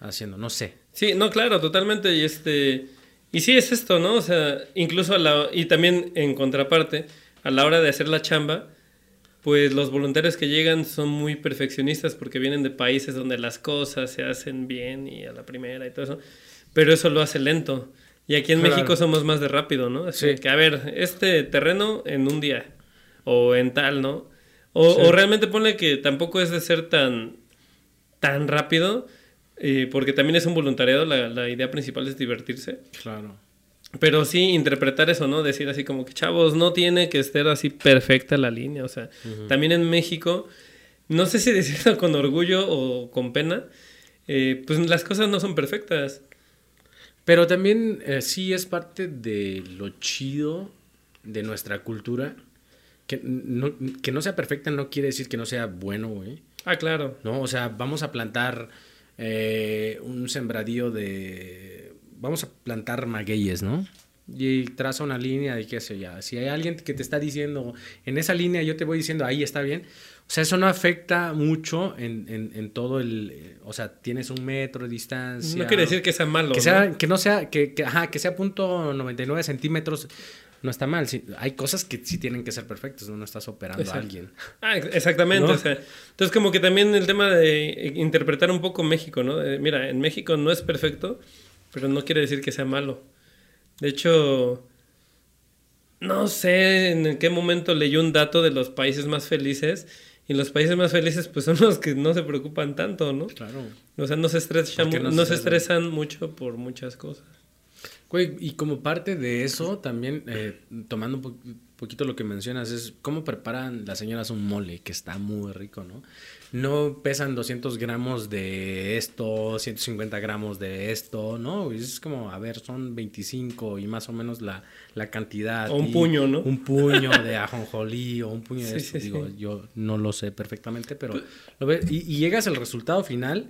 haciendo, no sé. Sí, no, claro, totalmente. Y este. Y sí es esto, ¿no? O sea, incluso a la. Y también en contraparte, a la hora de hacer la chamba, pues los voluntarios que llegan son muy perfeccionistas porque vienen de países donde las cosas se hacen bien y a la primera y todo eso. Pero eso lo hace lento. Y aquí en Claro. México somos más de rápido, ¿no? Así Sí. que, a ver, este terreno en un día. O en tal, ¿no? O, Sí. o realmente ponle que tampoco es de ser tan, tan rápido. eh, porque también es un voluntariado. La, la idea principal es divertirse. Claro. Pero sí interpretar eso, ¿no? Decir así como que, chavos, no tiene que estar así perfecta la línea. O sea, también en México, no sé si <laughs> decirlo con orgullo o con pena, eh, pues las cosas no son perfectas. Pero también eh, sí es parte de lo chido de nuestra cultura. Que no, que no sea perfecta no quiere decir que no sea bueno, güey. Ah, claro. ¿no? O sea, vamos a plantar eh, un sembradío de... Vamos a plantar magueyes, ¿no? Y traza una línea de qué sé ya. Si hay alguien que te está diciendo, en esa línea yo te voy diciendo, ahí está bien. O sea, eso no afecta mucho en, en- en todo el... eh, O sea, tienes un metro de distancia. No quiere decir que sea malo. Que, ¿no? sea, que no sea, que, que, ajá, que sea punto 99 centímetros, no está mal. Sí, hay cosas que sí tienen que ser perfectas, no, no estás operando Exacto. a alguien. Ah, ex- exactamente. ¿No? o sea, entonces, como que también el tema de interpretar un poco México, ¿no? De, mira, en México no es perfecto, pero no quiere decir que sea malo. De hecho, no sé en qué momento leí un dato de los países más felices. Y los países más felices, pues son los que no se preocupan tanto, ¿no? Claro. O sea, no se estresan, ¿Por qué no, no se estresan? estresan mucho por muchas cosas. Güey, y como parte de eso, también eh, tomando un po- poquito lo que mencionas, es cómo preparan las señoras un mole, que está muy rico, ¿no? No pesan 200 gramos de esto, 150 gramos de esto, ¿no? Es como, a ver, son 25 y más o menos la, la cantidad. O un puño, ¿no? Un puño de ajonjolí o un puño de <laughs> Sí, esto. sí, Digo, sí. yo no lo sé perfectamente, pero lo ves, y, y llegas al resultado final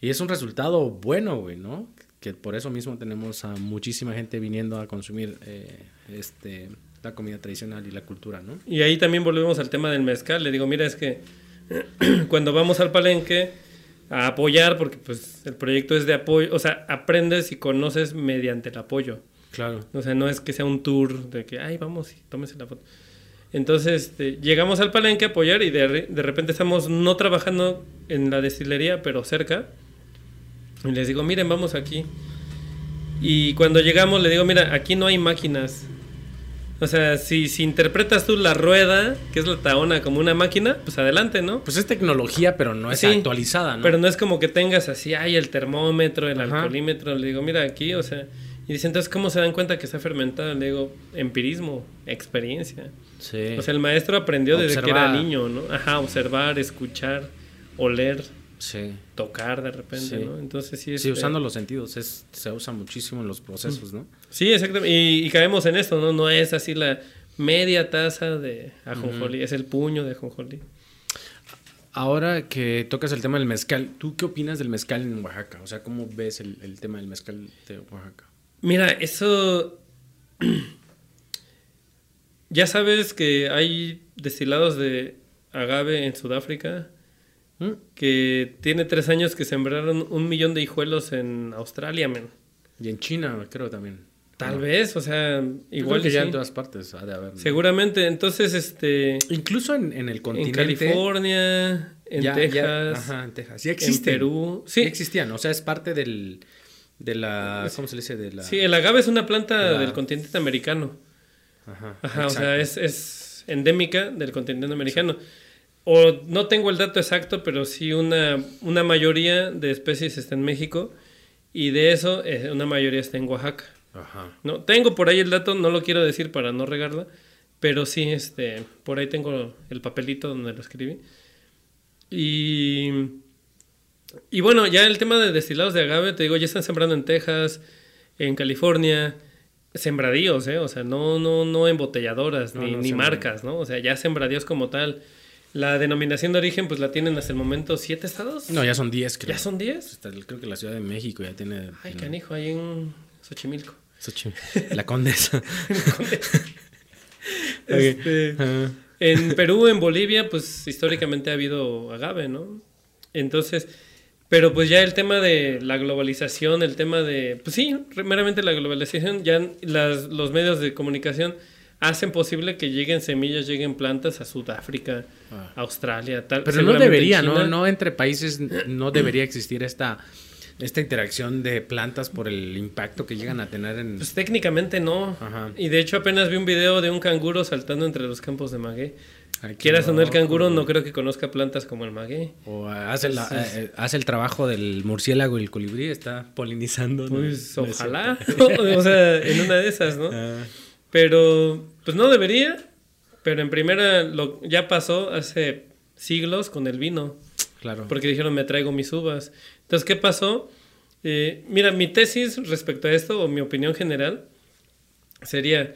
y es un resultado bueno, güey, ¿no? Que por eso mismo tenemos a muchísima gente viniendo a consumir eh, este, la comida tradicional y la cultura, ¿no? Y ahí también volvemos al tema del mezcal. Le digo, mira, es que <clears throat> cuando vamos al palenque a apoyar, porque pues el proyecto es de apoyo, o sea, aprendes y conoces mediante el apoyo. Claro. O sea, no es que sea un tour de que, ay, vamos y tómese la foto. Entonces, este, llegamos al palenque a apoyar y de, de repente estamos no trabajando en la destilería, pero cerca. Y les digo, miren, vamos aquí. Y cuando llegamos, le digo, mira, aquí no hay máquinas. O sea, si, si interpretas tú la rueda, que es la taona, como una máquina, pues adelante, ¿no? Pues es tecnología, pero no es Sí, actualizada, ¿no? Pero no es como que tengas así, ay, el termómetro, el Ajá. alcoholímetro. Le digo, mira aquí, o sea. Y dice, entonces, ¿cómo se dan cuenta que está fermentada? Le digo, empirismo, experiencia. Sí. O sea, el maestro aprendió desde que era niño, ¿no? Ajá, observar, escuchar, oler, sí. tocar de repente, Sí. ¿no? Entonces sí es. Sí, usando los sentidos, es, se usa muchísimo en los procesos, ¿no? Sí, exactamente. Y, y caemos en esto, ¿no? No es así la media taza de ajonjolí, es el puño de ajonjolí. Ahora que tocas el tema del mezcal, ¿tú qué opinas del mezcal en Oaxaca? O sea, ¿cómo ves el, el tema del mezcal de Oaxaca? Mira, eso. <clears throat> ya sabes que hay destilados de agave en Sudáfrica ¿Mm? que tiene tres años que sembraron un millón de hijuelos en Australia, men. Y en China, creo también. Tal vez, o sea, igual creo que ya sí. en todas partes ha de haber. Seguramente, entonces, este. Incluso en, en el En continente. California, en ya- Texas, ya- ajá, en Texas. Ya en existen. Perú. Sí. Sí, existían. O sea, es parte del. De la. ¿Cómo se le dice? De la. sí, el agave es una planta La- del continente americano. Ajá. Ajá, o sea, es, es endémica del continente americano. O no tengo el dato exacto, pero sí una, una mayoría de especies está en México y de eso eh, una mayoría está en Oaxaca. Ajá. No, tengo por ahí el dato, no lo quiero decir para no regarla, pero sí, este, por ahí tengo el papelito donde lo escribí. Y, y bueno, ya el tema de destilados de agave, te digo, ya están sembrando en Texas, en California, sembradíos, ¿eh? O sea, no, no, no embotelladoras No, ni, no, ni marcas, ¿no? O sea, ya sembradíos como tal. La denominación de origen, pues la tienen hasta el momento siete estados. No, ya son 10, creo. ¿Ya son diez? Hasta creo que la Ciudad de México ya tiene. Ay, canijo, ahí en Xochimilco. Xochimilco. La Condesa. <laughs> <laughs> Este. En Perú, en Bolivia, pues históricamente ha habido agave, ¿no? Entonces, pero pues ya el tema de la globalización, el tema de, pues sí, meramente la globalización, ya las, los medios de comunicación hacen posible que lleguen semillas, lleguen plantas a Sudáfrica, Ah. Australia, tal. Pero no debería, China. ¿no? No entre países no <clears throat> debería existir esta esta interacción de plantas por el impacto que llegan a tener en... Pues técnicamente no. Ajá. Y de hecho apenas vi un video de un canguro saltando entre los campos de maguey. Quieras o no, el canguro no creo que conozca plantas como el maguey. O hace, la- Entonces- eh, hace el trabajo del murciélago y el colibrí, está polinizando. Pues No ojalá. <laughs> <laughs> o sea, en una de esas, ¿no? Ah, Pero, pues no debería. Pero en primera lo, ya pasó hace siglos con el vino. claro. Porque dijeron, me traigo mis uvas. Entonces, ¿qué pasó? Eh, mira, mi tesis respecto a esto, o mi opinión general, sería,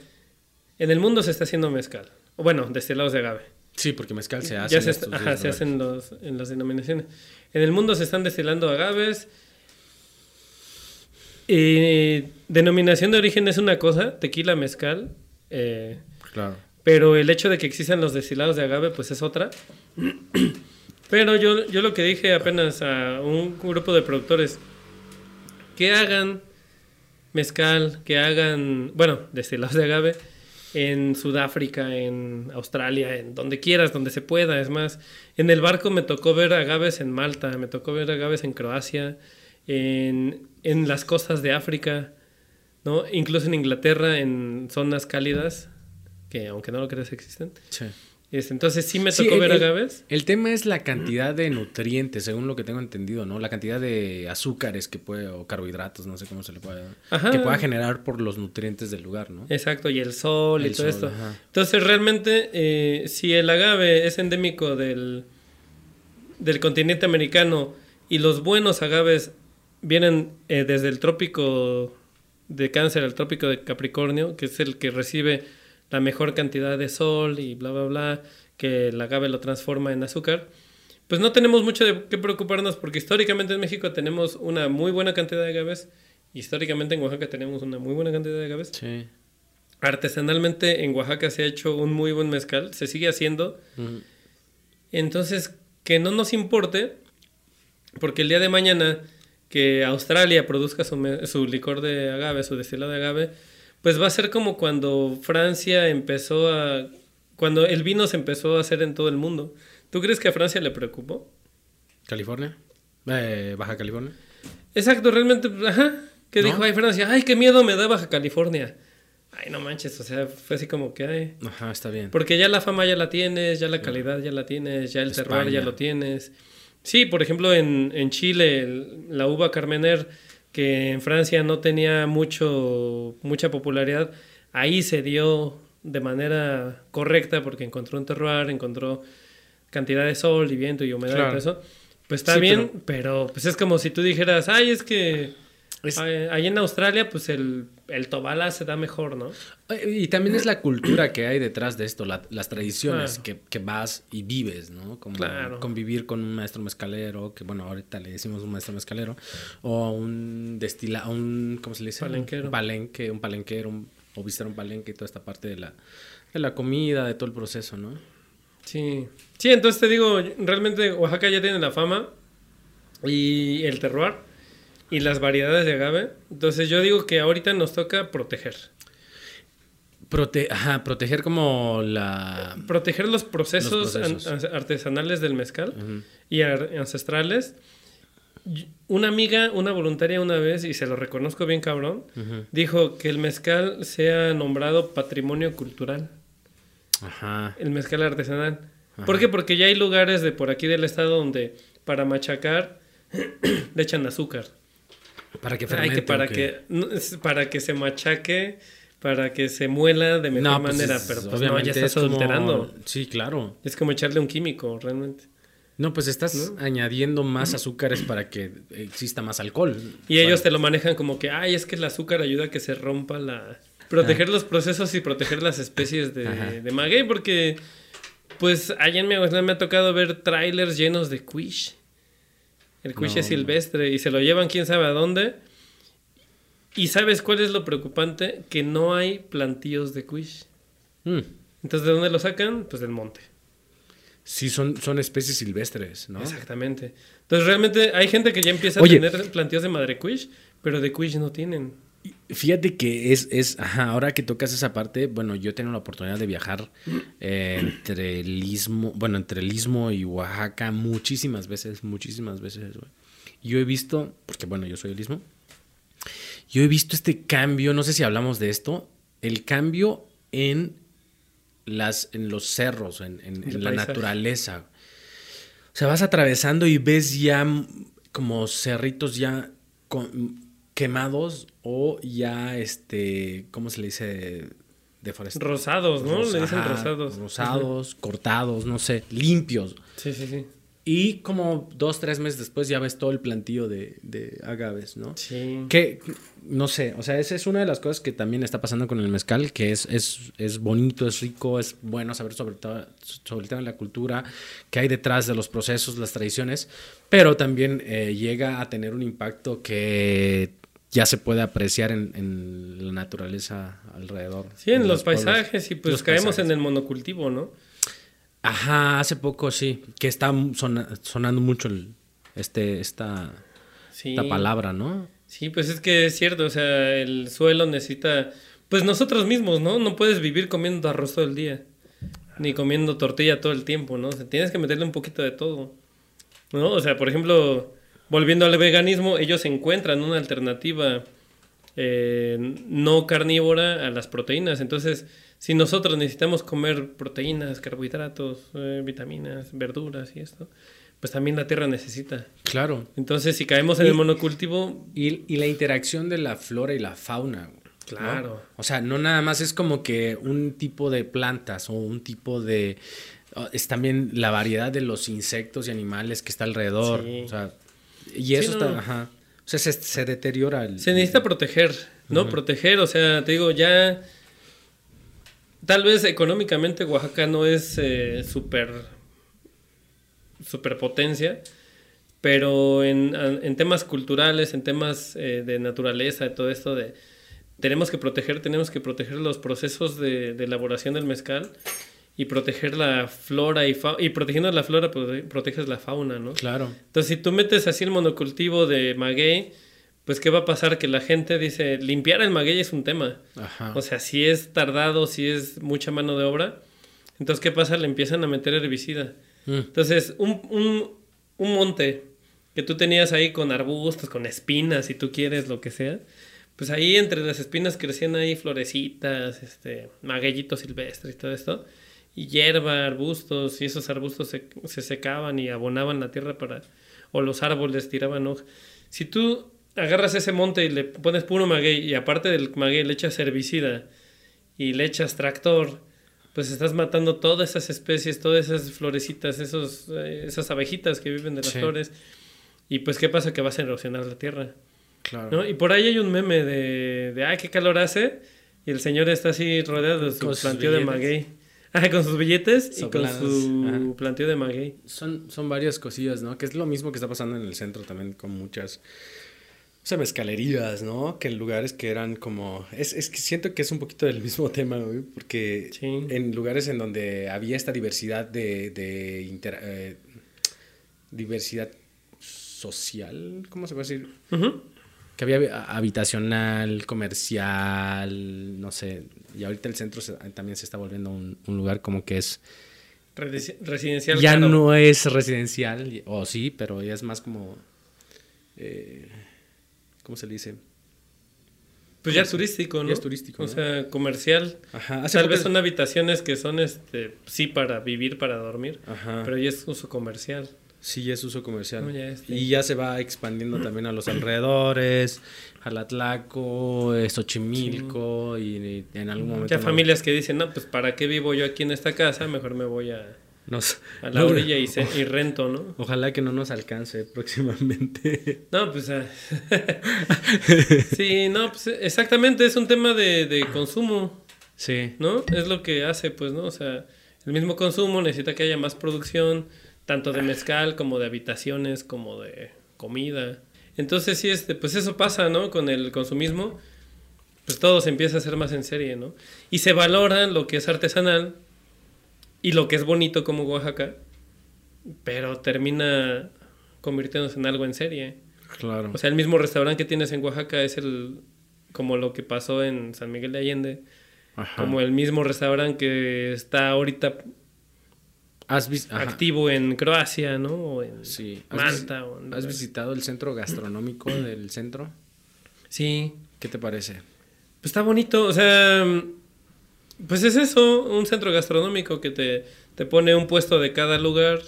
en el mundo se está haciendo mezcal. Bueno, destilados de agave. Sí, porque mezcal se hace. ya en se, ajá, se hacen los, en las denominaciones. En el mundo se están destilando agaves. Eh, denominación de origen es una cosa, tequila, mezcal. Eh, Claro. pero el hecho de que existan los destilados de agave, pues es otra. <clears throat> Pero yo, yo lo que dije apenas a un grupo de productores, que hagan mezcal, que hagan, bueno, destilados de agave en Sudáfrica, en Australia, en donde quieras, donde se pueda. Es más, en el barco me tocó ver agaves en Malta, me tocó ver agaves en Croacia, en, en las costas de África, ¿no? Incluso en Inglaterra, en zonas cálidas, que aunque no lo creas existen. Sí. Este, entonces sí me Sí, tocó el- ver agaves. El tema es la cantidad de nutrientes, según lo que tengo entendido, ¿no? La cantidad de azúcares que puede, o carbohidratos, no sé cómo se le puede, Ajá. que pueda generar por los nutrientes del lugar, ¿no? Exacto, y el sol y todo sol, esto. ajá. Entonces, realmente, eh, si el agave es endémico del, del continente americano y los buenos agaves vienen eh, desde el trópico de Cáncer al trópico de Capricornio, que es el que recibe la mejor cantidad de sol y bla, bla, bla, que el agave lo transforma en azúcar, pues no tenemos mucho de qué preocuparnos porque históricamente en México tenemos una muy buena cantidad de agaves, históricamente en Oaxaca tenemos una muy buena cantidad de agaves. Sí. Artesanalmente en Oaxaca se ha hecho un muy buen mezcal, se sigue haciendo. Entonces, que no nos importe, porque el día de mañana que Australia produzca su, su licor de agave, su destilado de agave, pues va a ser como cuando Francia empezó a... cuando el vino se empezó a hacer en todo el mundo. ¿Tú crees que a Francia le preocupó? ¿California? Eh, ¿Baja California? Exacto, realmente, ajá. Que ¿No? dijo, ay, Francia, ay, qué miedo me da Baja California. Ay, no manches, o sea, fue así como que, ay, Ajá, está bien. Porque ya la fama ya la tienes, ya la calidad ya la tienes, ya el terroir ya lo tienes. Sí, por ejemplo, en, en Chile, el- la uva Carmener, que en Francia no tenía mucho, mucha popularidad, ahí se dio de manera correcta porque encontró un terroir, encontró cantidad de sol y viento y humedad Claro. y todo eso. Pues está Sí, bien, pero... pues es como si tú dijeras, ay, es que Es- ahí en Australia, pues el, el tobala se da mejor, ¿no? Y también es la cultura que hay detrás de esto, la- las tradiciones Claro. que, que vas y vives, ¿no? Como Claro. convivir con un maestro mezcalero, que bueno, ahorita le decimos un maestro mezcalero, o un destila, un, ¿cómo se le dice? Palenquero. Un palenque, un palenquero, un- o visitar un palenque y toda esta parte de la, de la comida, de todo el proceso, ¿no? Sí, sí, entonces te digo, realmente Oaxaca ya tiene la fama y el terroir y las variedades de agave. Entonces yo digo que ahorita nos toca proteger. Prote ajá, proteger como la... Proteger los procesos, Los artesanales del mezcal y ancestrales. Una amiga, una voluntaria una vez, y se lo reconozco bien cabrón, dijo que el mezcal sea nombrado patrimonio cultural. Ajá. El mezcal artesanal. Ajá. ¿Por qué? Porque ya hay lugares de por aquí del estado donde para machacar <clears throat> le echan azúcar. Para que Ay, que para que para que se machaque, para que se muela de mejor No, pues manera, es- pero pues no, ya estás es como- adulterando. Sí, claro. Es como echarle un químico, realmente. No, pues estás ¿No? añadiendo más azúcares para que exista más alcohol. Y ellos te lo manejan como que, ay, es que el azúcar ayuda a que se rompa la... Proteger los procesos y proteger las especies de, Ajá. de maguey, porque pues allá en mi me ha tocado ver trailers llenos de quiche. El quiche No. es silvestre y se lo llevan quién sabe a dónde. Y ¿sabes cuál es lo preocupante? Que no hay plantíos de quiche. Mm. Entonces, ¿de dónde lo sacan? Pues del monte. Sí, son, son especies silvestres, ¿no? Exactamente. Entonces, realmente hay gente que ya empieza Oye. a tener plantíos de madre quiche, pero de quiche no tienen. Fíjate que es, es, ajá, ahora que tocas esa parte, bueno, yo he tenido la oportunidad de viajar eh, entre el istmo, bueno, entre el istmo y Oaxaca muchísimas veces, muchísimas veces, güey. yo he visto, porque bueno, yo soy el mismo, yo he visto este cambio, no sé si hablamos de esto, el cambio en, las, en los cerros, en, la naturaleza. O sea, vas atravesando y ves ya como cerritos ya quemados o ya, este, ¿cómo se le dice? Deforestados. Rosados, ¿no? le dicen rosados. Rosados, cortados, no sé, limpios. Sí, sí, sí. Y como dos, tres meses después ya ves todo el plantillo de, de agaves, ¿no? Sí. Que, no sé, o sea, esa es una de las cosas que también está pasando con el mezcal, que es, es, es bonito, es rico, es bueno saber sobre todo, sobre todo la cultura, que hay detrás de los procesos, las tradiciones, pero también eh, llega a tener un impacto que ya se puede apreciar en, la naturaleza alrededor. Sí, en, los, paisajes y pues caemos en el monocultivo, ¿no? Ajá, hace poco sí, que está sonando mucho este, esta, esta palabra, ¿no? Sí, pues es que es cierto, o sea, el suelo necesita, pues nosotros mismos, ¿no? No puedes vivir comiendo arroz todo el día, ni comiendo tortilla todo el tiempo, ¿no? O sea, tienes que meterle un poquito de todo, ¿no? O sea, por ejemplo, volviendo al veganismo, ellos encuentran una alternativa eh, no carnívora a las proteínas, entonces si nosotros necesitamos comer proteínas, carbohidratos, eh, vitaminas, verduras y esto, pues también la tierra necesita. Claro. Entonces, si caemos en el monocultivo... Y, la interacción de la flora y la fauna. Claro. O sea, no nada más es como que un tipo de plantas o un tipo de... Es también la variedad de los insectos y animales que está alrededor. O sea, y eso está... Ajá. O sea, se, deteriora el... Se necesita proteger, ¿no? Proteger, o sea, te digo, ya Tal vez económicamente Oaxaca no es eh, súper potencia, pero en, en, temas culturales, en temas eh, de naturaleza, de todo esto de tenemos que proteger, tenemos que proteger los procesos de, elaboración del mezcal y proteger la flora y fauna, y protegiendo la flora proteges la fauna, ¿no? Claro. Entonces, si tú metes así el monocultivo de maguey, pues ¿qué va a pasar? Que la gente dice, limpiar el maguey es un tema. O sea, si es tardado, si es mucha mano de obra, entonces ¿qué pasa? Le empiezan a meter herbicida. Mm. Entonces, un, un, un, monte que tú tenías ahí con arbustos, con espinas, si tú quieres, lo que sea, pues ahí entre las espinas crecían ahí florecitas, este, magueyitos silvestres y todo esto, y hierba, arbustos, y esos arbustos se, se secaban y abonaban la tierra para, o los árboles tiraban hojas. Si tú agarras ese monte y le pones puro maguey y aparte del maguey le echas herbicida y le echas tractor, pues estás matando todas esas especies, todas esas florecitas, esos, eh, esas abejitas que viven de las flores. Y pues, ¿qué pasa? Que vas a erosionar la tierra. Claro. Y por ahí hay un meme de, de, ay, qué calor hace. Y el señor está así rodeado de su planteo de maguey. Con sus billetes y con su planteo de maguey. Son, son varias cosillas, ¿no? Que es lo mismo que está pasando en el centro también con muchas o sea, mezcalerías, ¿no? Que en lugares que eran como... Es, es que siento que es un poquito del mismo <laughs> tema, güey, porque en lugares en donde había esta diversidad de... de eh, diversidad social, ¿cómo se puede decir? Que había habitacional, comercial, no sé. Y ahorita el centro también se está volviendo un, lugar como que es... Residencial. Ya no es residencial, o sí, pero ya es más como... Eh, ¿cómo se le dice? Pues ya es turístico, ¿no? Ya es turístico. O sea, comercial. Ajá. Tal vez son habitaciones que son, este, sí, para vivir, para dormir. Ajá. Pero ya es uso comercial. Sí, ya es uso comercial. Y ya se va expandiendo también a los alrededores, Jalatlaco, eh, Xochimilco y en algún momento... Ya familias que dicen, no, pues ¿para qué vivo yo aquí en esta casa? Mejor me voy a a la orilla y, <laughs> y, rento, ¿no? Ojalá que no nos alcance próximamente. <laughs> No, pues. Ah, <laughs> sí, no, pues exactamente, es un tema de, de, consumo. Sí. ¿No? Es lo que hace, pues, ¿no? O sea, el mismo consumo necesita que haya más producción, tanto de mezcal como de habitaciones, como de comida. Entonces, sí, este, pues eso pasa, ¿no? Con el consumismo, pues todo se empieza a hacer más en serie, ¿no? Y se valora lo que es artesanal y lo que es bonito como Oaxaca, pero termina convirtiéndose en algo en serie. Claro. O sea, el mismo restaurante que tienes en Oaxaca es el como lo que pasó en San Miguel de Allende. Como el mismo restaurante que está ahorita ¿Has activo en Croacia, ¿no? O en Sí. ¿Has, Malta. vis- o en- has visitado el centro gastronómico <clears throat> del centro? Sí, ¿Qué te parece? Pues está bonito, o sea, pues es eso, un centro gastronómico que te, te pone un puesto de cada lugar.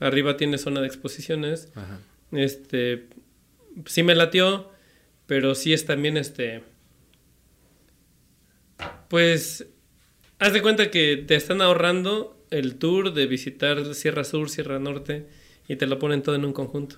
Arriba tiene zona de exposiciones. Ajá. Este, sí me latió, pero sí es también este, pues, haz de cuenta que te están ahorrando el tour de visitar Sierra Sur, Sierra Norte y te lo ponen todo en un conjunto.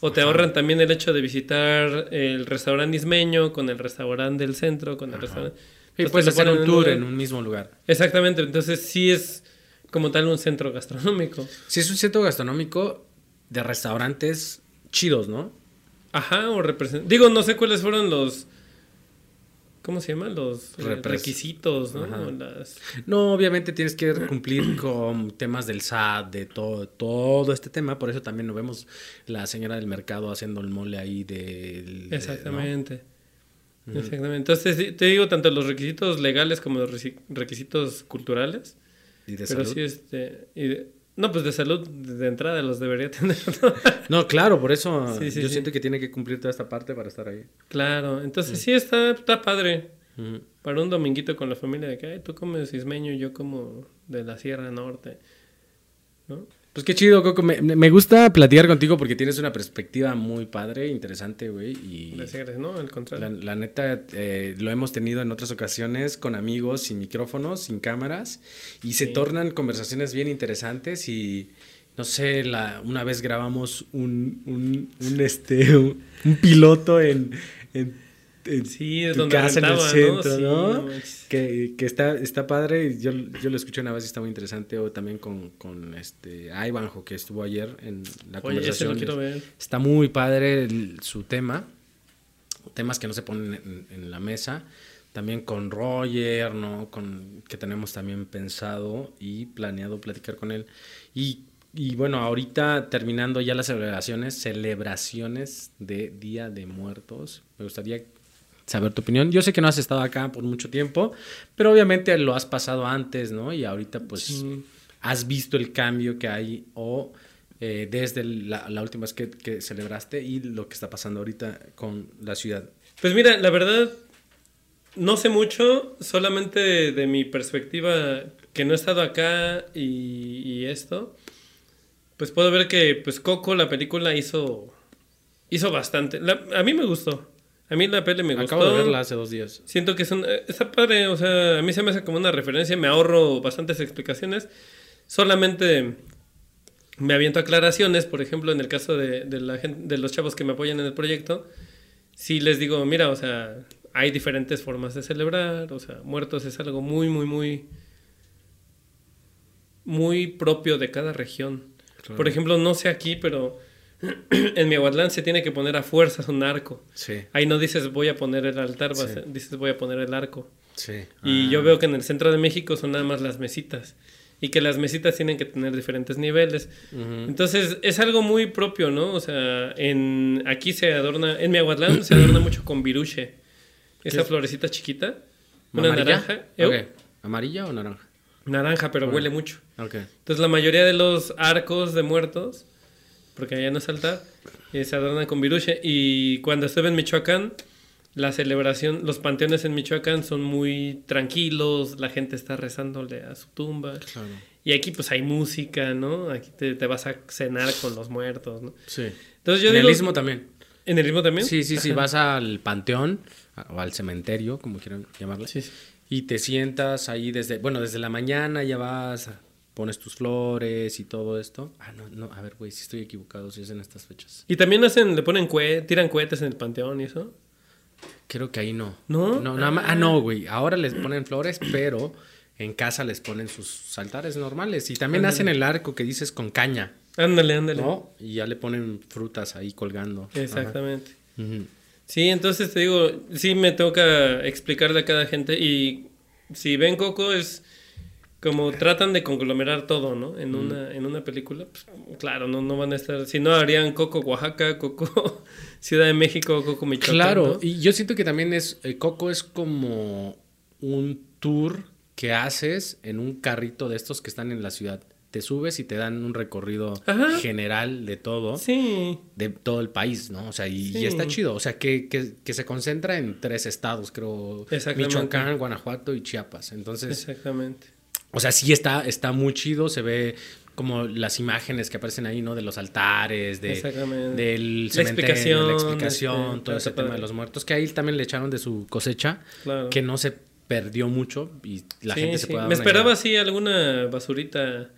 O te ahorran también el hecho de visitar el restaurante ismeño con el restaurante del centro, con el restaurante... Y Entonces puedes hacer un tour en un mismo lugar. Exactamente, entonces sí es como tal un centro gastronómico. Sí, es un centro gastronómico de restaurantes chidos, ¿no? Ajá, o represent... Digo, no sé cuáles fueron los... ¿Cómo se llama? Los Repres- requisitos, ¿no? Las- No, obviamente tienes que cumplir <clears throat> con temas del SAT, de todo, todo este tema. Por eso también nos vemos la señora del mercado haciendo el mole ahí del... de- Exactamente. Exactamente. Entonces, te digo, tanto los requisitos legales como los requisitos culturales. Y de pero salud. sí, este... y de- No, pues de salud de entrada los debería <laughs> tener. ¿no? No, claro, por eso Sí, sí, yo sí. siento que tiene que cumplir toda esta parte para estar ahí. claro, entonces sí está, está padre. Para un dominguito con la familia de que, ay, tú comes ismeño y yo como de la Sierra Norte. ¿No? Pues qué chido, Coco. Me, me gusta platicar contigo porque tienes una perspectiva muy padre, interesante, güey. Y Gracias. No, al contrario. la, la neta, eh, lo hemos tenido en otras ocasiones con amigos, sin micrófonos, sin cámaras. Y se Sí. tornan conversaciones bien interesantes y... No sé, la, una vez grabamos un, un, un, este, un, un piloto en, en, en Sí, es tu donde casa en el centro, Sí, ¿no? que, que está, está padre. Yo, yo lo escuché una vez y está muy interesante. O también con, con este Ivanjo, que estuvo ayer en la Oye, ese conversación. lo quiero ver. Está muy padre el- su tema. Temas que no se ponen en, en la mesa. También con Roger, ¿no? Con, que tenemos también pensado y planeado platicar con él. Y, y bueno, ahorita terminando ya las celebraciones, celebraciones de Día de Muertos. Me gustaría saber tu opinión. Yo sé que no has estado acá por mucho tiempo, pero obviamente lo has pasado antes, ¿no? Y ahorita pues Sí. has visto el cambio que hay o eh, desde la, la última vez que, que celebraste y lo que está pasando ahorita con la ciudad. Pues mira, la verdad, no sé mucho, solamente de mi perspectiva, que no he estado acá y, y esto, pues puedo ver que pues Coco, la película, hizo, hizo bastante. La- a mí me gustó. A mí la peli me gustó. Acabo de verla hace dos días. Siento que es un, eh, está padre, o sea, a mí se me hace como una referencia, me ahorro bastantes explicaciones. Solamente me aviento aclaraciones, por ejemplo, en el caso de, de la gente, de los chavos que me apoyan en el proyecto, sí les digo, mira, o sea, hay diferentes formas de celebrar, o sea, muertos es algo muy, muy, muy, muy propio de cada región. Claro. Por ejemplo, no sé aquí, pero <clears throat> en Miahuatlán se tiene que poner a fuerzas un arco. Sí, Ahí no dices voy a poner el altar, Sí. a- dices voy a poner el arco. sí. Y Ah, yo veo que en el centro de México son nada más las mesitas. Y que las mesitas tienen que tener diferentes niveles. ujú. Entonces es algo muy propio, ¿no? O sea, en aquí se adorna, en Miahuatlán se adorna mucho con viruche. Esa es? florecita chiquita. Una ¿Amarilla? naranja. Ok. ¿Amarilla o naranja? Naranja, pero huele mucho. Ok. Entonces la mayoría de los arcos de muertos, porque allá no es altar, eh, se adornan con viruche. Y cuando estuve en Michoacán, la celebración, los panteones en Michoacán son muy tranquilos, la gente está rezándole a su tumba. Claro. Y aquí pues hay música, ¿no? Aquí te, te vas a cenar con los muertos, ¿no? Sí. Entonces yo en digo... el Istmo también. ¿En el Istmo también? Sí, sí, sí. Ajá. Vas al panteón o al cementerio, como quieran llamarlo. Sí, sí. Y te sientas ahí desde, bueno, desde la mañana ya vas, pones tus flores y todo esto. Ah, no, no, a ver, güey, si estoy equivocado, si es en estas fechas. Y también hacen, le ponen cue- tiran cohetes en el panteón y eso. Creo que ahí no. ¿No? No, nada más, ah, no, güey. Ahora les ponen flores, pero en casa les ponen sus altares normales. Y también Ándale. hacen el arco que dices con caña, Ándale, ándale. ¿no? Y ya le ponen frutas ahí colgando. Exactamente. Ajá. Ujú. Sí, entonces te digo, sí me toca explicarle a cada gente y si ven Coco es como tratan de conglomerar todo, ¿no? En una, en una película, pues, claro, no, no van a estar, si no harían Coco Oaxaca, Coco <laughs> Ciudad de México, Coco Michoacán. Claro, ¿no? y yo siento que también es, eh, Coco es como un tour que haces en un carrito de estos que están en la ciudad. Te subes y te dan un recorrido Ajá. general de todo, Sí. de todo el país, ¿no? O sea, y, está chido. O sea, que, que, que se concentra en tres estados, creo. Exactamente. Michoacán, Guanajuato y Chiapas. Entonces, Exactamente. O sea, sí está, está muy chido, se ve como las imágenes que aparecen ahí, ¿no? De los altares, de, del La cementerio, explicación, la explicación, este, todo ese tema de los muertos, que ahí también le echaron de su cosecha, Claro. que no se perdió mucho y la Sí, gente se sí. puede Me esperaba idea. así alguna basurita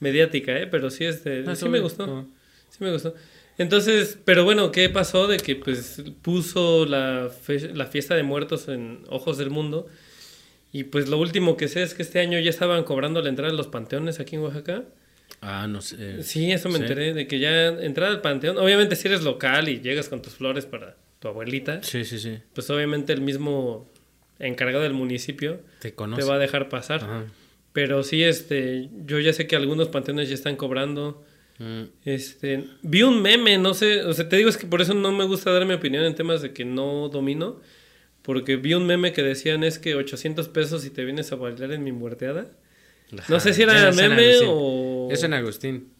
mediática, ¿eh? Pero sí, este, Ah, sí sí, me gustó. Sí me gustó. Entonces, pero bueno, ¿qué pasó? De que pues puso la, fe- la fiesta de muertos en Ojos del Mundo. Y pues lo último que sé es que este año ya estaban cobrando la entrada a los panteones aquí en Oaxaca. Ah, no sé. Sí, eso me Sí. enteré, de que ya entrada al panteón, obviamente si eres local y llegas con tus flores para tu abuelita, Sí, sí, sí. pues obviamente el mismo encargado del municipio Te conoce. te va a dejar pasar. Ajá. Pero sí, este, yo ya sé que algunos panteones ya están cobrando. Mm. Este, vi un meme, no sé, o sea, te digo es que por eso no me gusta dar mi opinión en temas de que no domino, porque vi un meme que decían es que 800 pesos si te vienes a bailar en mi muerteada. No sé si era es meme o... Es en Agustín.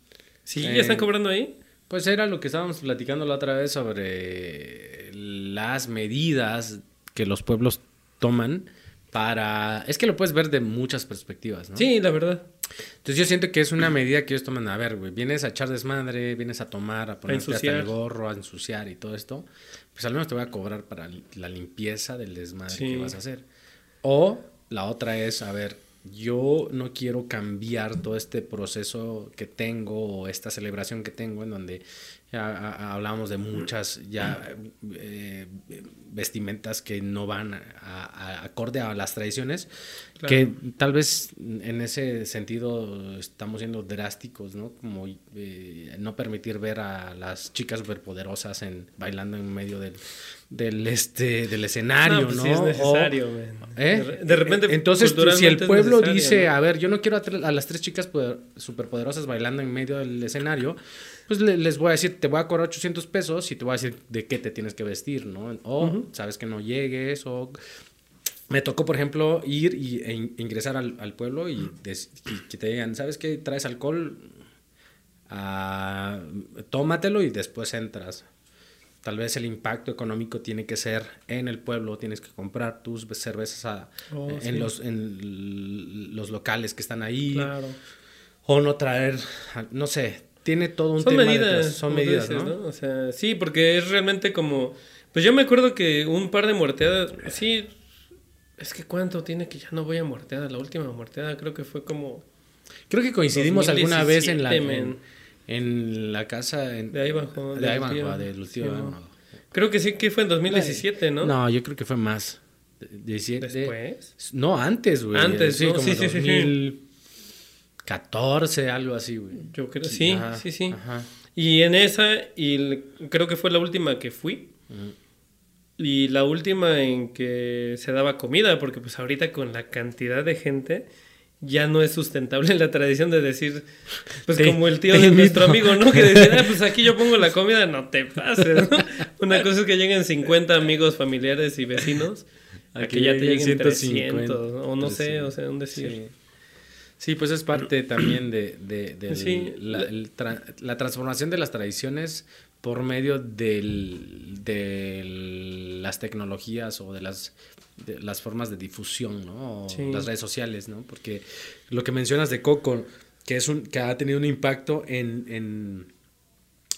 Sí, Eh, ya están cobrando ahí. Pues era lo que estábamos platicando la otra vez sobre las medidas que los pueblos toman para... Es que lo puedes ver de muchas perspectivas, ¿no? Sí, la verdad. Entonces yo siento que es una medida que ellos toman, a ver, güey, vienes a echar desmadre, vienes a tomar, a ponerte hasta ensuciar. el gorro, a ensuciar y todo esto, pues al menos te voy a cobrar para la limpieza del desmadre Sí. que vas a hacer. O la otra es, a ver, yo no quiero cambiar todo este proceso que tengo o esta celebración que tengo en donde hablamos de muchas ya eh, vestimentas que no van a, a- acorde a las tradiciones Claro. que tal vez en ese sentido estamos siendo drásticos, ¿no? Como eh, no permitir ver a las chicas superpoderosas en bailando en medio del, del este del escenario, ¿no? pues sí es O- necesario, man. ¿Eh? De, repente, Entonces, si el pueblo dice, ¿no? a ver, yo no quiero a, las tres chicas poder- superpoderosas bailando en medio del escenario, pues le- les voy a decir, te voy a cobrar 800 pesos y te voy a decir de qué te tienes que vestir, ¿no? O sabes que no llegues, o... Me tocó, por ejemplo, ir y, e in- ingresar al, al pueblo y que te digan, ¿sabes qué? ¿Traes alcohol? Ah, tómatelo y después entras. Tal vez el impacto económico tiene que ser en el pueblo, tienes que comprar tus cervezas a- Oh, en, sí. los, en los locales que están ahí. Claro. O no traer, no sé, tiene todo un Son tema medidas. detrás, Son medidas, dices, ¿no? O sea, sí, porque es realmente como. Pues yo me acuerdo que un par de muerteadas. Sí. Es que cuánto tiene que ya no voy a muerteada. La última muerteada creo que fue como. Creo que coincidimos alguna vez en la, 2017, en, men. En la casa en- De ahí bajó. de ahí bajó, del tío Sí, Ivanhoe. Creo que sí que fue en 2017, ¿no? ¿no? yo creo que fue más. 17. Después. No, antes, güey. Antes, sí, ¿no? como Sí, sí, sí, sí. 2014, algo así, güey. Yo creo. Sí, Ajá, sí, sí. ajá. Y en esa, y creo que fue la última que fui. Y la última en que se daba comida, porque pues ahorita con la cantidad de gente ya no es sustentable la tradición de decir, pues Te- como el tío de <laughs> nuestro amigo, ¿no? Que decía, "Ah, pues aquí yo pongo la comida, no te pases, ¿no? Una cosa es que lleguen 50 amigos, familiares y vecinos, a Aquí que ya te lleguen lleguen 150, 300, o no sé, 300. o sea, un decir. Sí. Sí, pues es parte también de, de- Sí. la, el tra- la transformación de las tradiciones por medio del, de las tecnologías o de las, de las formas de difusión, ¿no? O Sí. las redes sociales, ¿no? Porque lo que mencionas de Coco, que, es un, que ha tenido un impacto en, en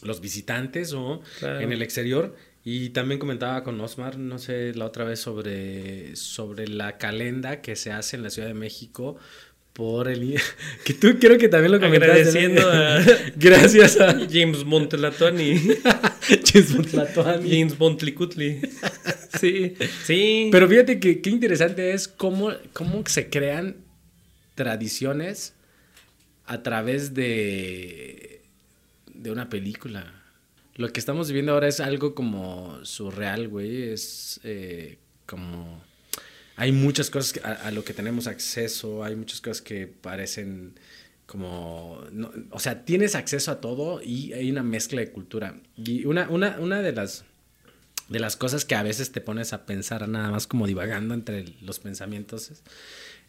los visitantes o Claro. en el exterior. Y también comentaba con Osmar, no sé, la otra vez sobre, sobre la calenda que se hace en la Ciudad de México por el... <laughs> que tú creo que también lo comentaste. Agradeciendo a- <laughs> Gracias a James Montelatuani. Chismotlatoani. <laughs> James Montlicutli. Sí, sí. Pero fíjate que qué interesante es cómo, cómo se crean tradiciones a través de, de una película. Lo que estamos viviendo ahora es algo como surreal, güey. Es eh, como... Hay muchas cosas a, a lo que tenemos acceso, hay muchas cosas que parecen como... no- o sea, tienes acceso a todo y hay una mezcla de cultura. Y una, una, una de las de las cosas que a veces te pones a pensar nada más como divagando entre los pensamientos. Es,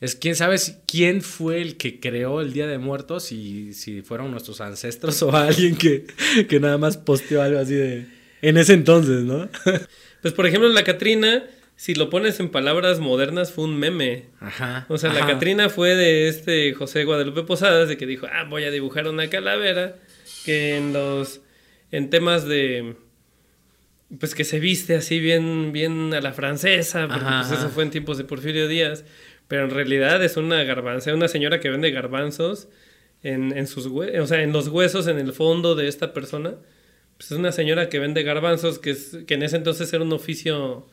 es quién sabe si- quién fue el que creó el Día de Muertos y si fueron nuestros ancestros <laughs> o alguien que, que nada más posteó algo así de... En ese entonces, ¿no? <laughs> Pues por ejemplo, la Catrina, si lo pones en palabras modernas, fue un meme. Ajá. O sea, la. Catrina fue de este José Guadalupe Posadas, de que dijo, ah, voy a dibujar una calavera, que en los, en temas de, pues que se viste así bien, bien a la francesa, porque Ajá, pues ajá. eso fue en tiempos de Porfirio Díaz, pero en realidad es una garbanza, una señora que vende garbanzos en, en sus o sea, en los huesos, en el fondo de esta persona. Pues es una señora que vende garbanzos, que, es, que en ese entonces era un oficio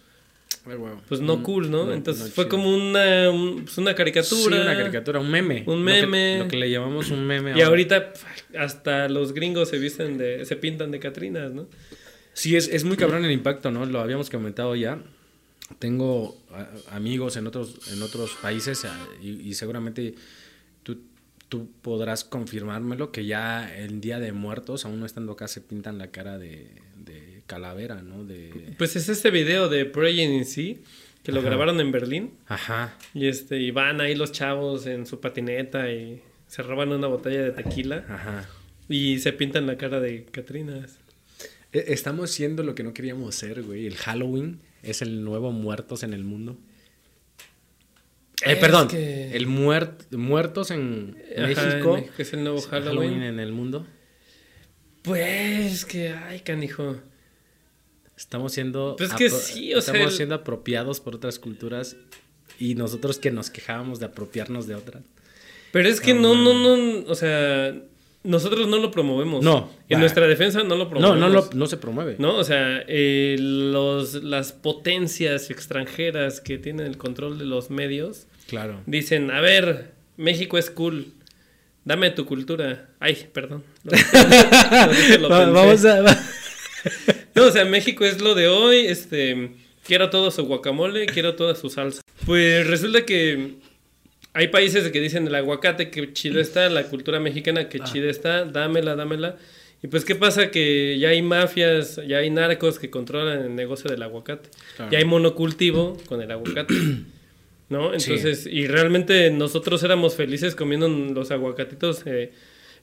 pues no Mm, cool, ¿no? no, Entonces no fue chido. como una, un- pues, una caricatura. Sí, una caricatura, un meme. Un Lo que- meme. Lo que, le llamamos un meme. Y ahorita pf, hasta los gringos se visten de, se pintan de Catrinas, ¿no? Sí, es, es muy cabrón el impacto, ¿no? Lo habíamos comentado ya. Tengo a- amigos en otros, en otros países a- y, y seguramente tú, tú podrás confirmármelo que ya el Día de Muertos, aún no estando acá, se pintan la cara de, de calavera, ¿no? De... Pues es este video de Praying in Sea que lo Ajá. grabaron en Berlín Ajá. y este y van ahí los chavos en su patineta y se roban una botella de tequila Ajá. y se pintan la cara de Catrinas. E- Estamos siendo lo que no queríamos ser, güey. El Halloween es el nuevo Muertos en el mundo. Eh, perdón, que- el muert- Muertos en Ajá, México. en México es el nuevo es Halloween. en el mundo. Pues que ay, canijo. Estamos siendo, Pues que sí, o sea, estamos el- siendo apropiados por otras culturas y nosotros que nos quejábamos de apropiarnos de otras. Pero es que no, no, no, o sea, nosotros no lo promovemos. No. En nuestra defensa no lo No, promovemos. no, lo- no se promueve. No, o sea, eh, los, las potencias extranjeras que tienen el control de los medios Claro. dicen, a ver, México es cool, dame tu cultura. Ay, perdón. <laughs> Lo, vamos a... <laughs> No, o sea, México es lo de hoy, este, quiero todo su guacamole, quiero toda su salsa. Pues resulta que hay países que dicen el aguacate que chido <clears throat> está, la cultura mexicana que chida está, dámela, dámela. Y pues, ¿qué pasa? Que ya hay mafias, ya hay narcos que controlan el negocio del aguacate. Claro. Ya hay monocultivo con el aguacate. <clears throat> ¿No? Entonces, y realmente nosotros éramos felices comiendo los aguacatitos. eh,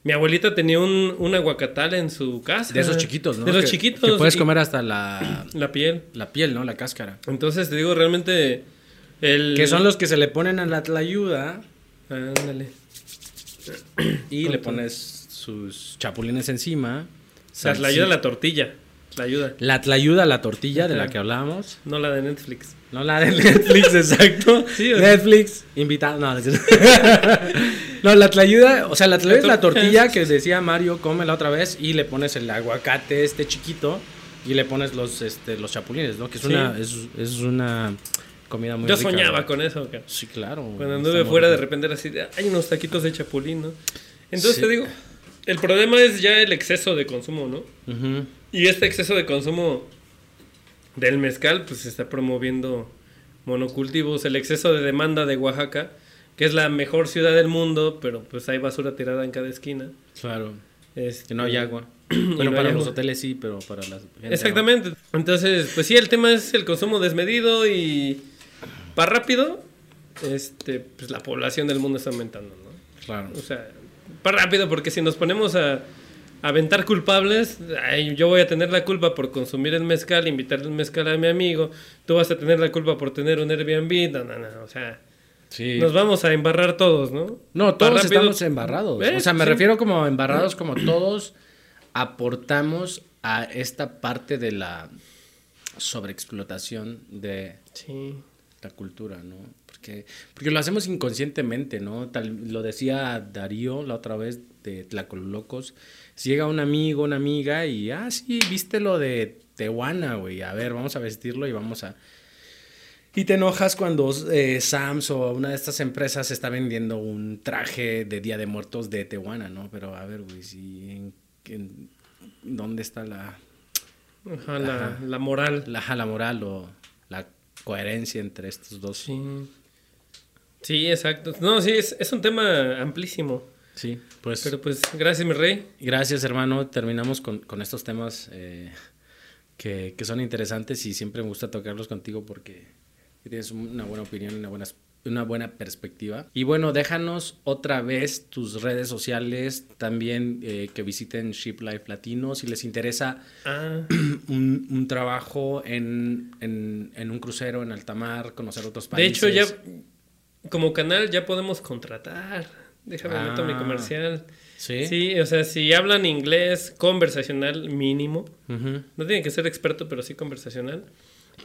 mi abuelita tenía un, un aguacatal en su casa. De esos chiquitos, ¿no? De los Que- chiquitos. Que puedes comer hasta la, La piel. la piel, ¿no? La cáscara. Entonces, te digo, realmente. El... Que son los que se le ponen a la tlayuda Ándale. y le pones sus chapulines encima. La ayuda a la tortilla. La ayuda. La tlayuda, la tortilla de la que hablábamos. No la de Netflix. No la de Netflix, <laughs> exacto. Sí, o sea- Netflix, invitado. No, <laughs> no la tlayuda, o sea, la tlayuda es la tortilla que decía Mario, cómela otra vez y le pones el aguacate este chiquito y le pones los, este, los chapulines, ¿no? Que es, Sí. una, es, es una comida muy Yo rica. soñaba con eso. acá. Sí, claro. Cuando anduve fuera, de repente era así, de, hay unos taquitos de chapulín, ¿no? Entonces Sí. te digo, el problema es ya el exceso de consumo, ¿no? Y este exceso de consumo del mezcal, pues se está promoviendo monocultivos, el exceso de demanda de Oaxaca, que es la mejor ciudad del mundo, pero pues hay basura tirada en cada esquina. Claro. Este, Que no hay agua. <clears throat> Bueno, no para los agua. hoteles sí, pero para las... no. Exactamente. Entonces, pues sí, el tema es el consumo desmedido y para rápido, este, pues la población del mundo está aumentando, ¿no? Claro. O sea, para rápido, porque si nos ponemos a, aventar culpables, ay, yo voy a tener la culpa por consumir el mezcal, invitarle el mezcal a mi amigo, tú vas a tener la culpa por tener un Airbnb, no, no, no, o sea, Sí. nos vamos a embarrar todos, ¿no? No, todos estamos embarrados. Eh, O sea, me sí. refiero como embarrados, como todos aportamos a esta parte de la sobreexplotación de Sí. La cultura, ¿no? Porque, porque lo hacemos inconscientemente, ¿no? Tal, lo decía Darío la otra vez de Tlacolocos. Si llega un amigo, una amiga y, ah, sí, viste lo de Tehuana, güey. A ver, vamos a vestirlo y vamos a... Y te enojas cuando eh, Sams o una de estas empresas está vendiendo un traje de Día de Muertos de Tehuana, ¿no? Pero a ver, güey, si en, en- ¿dónde está la, Ajá, la, moral. la, la moral o coherencia entre estos dos? Sí. Sí, exacto. No, sí, es, es un tema amplísimo. Sí, pues Pero pues, gracias, mi rey. gracias hermano, terminamos con, con estos temas eh, que, que son interesantes y siempre me gusta tocarlos contigo porque tienes una buena opinión, una buena una buena perspectiva. Y bueno, déjanos otra vez tus redes sociales, también eh, que visiten Ship Life Latino si les interesa Ah, <clears throat> un, un trabajo en, en, en un crucero en alta mar, conocer otros de países. hecho, ya como canal ya podemos contratar. Déjame Ah. meto mi comercial. Sí. Sí, o sea, si hablan inglés conversacional mínimo, no tienen que ser experto, pero sí conversacional,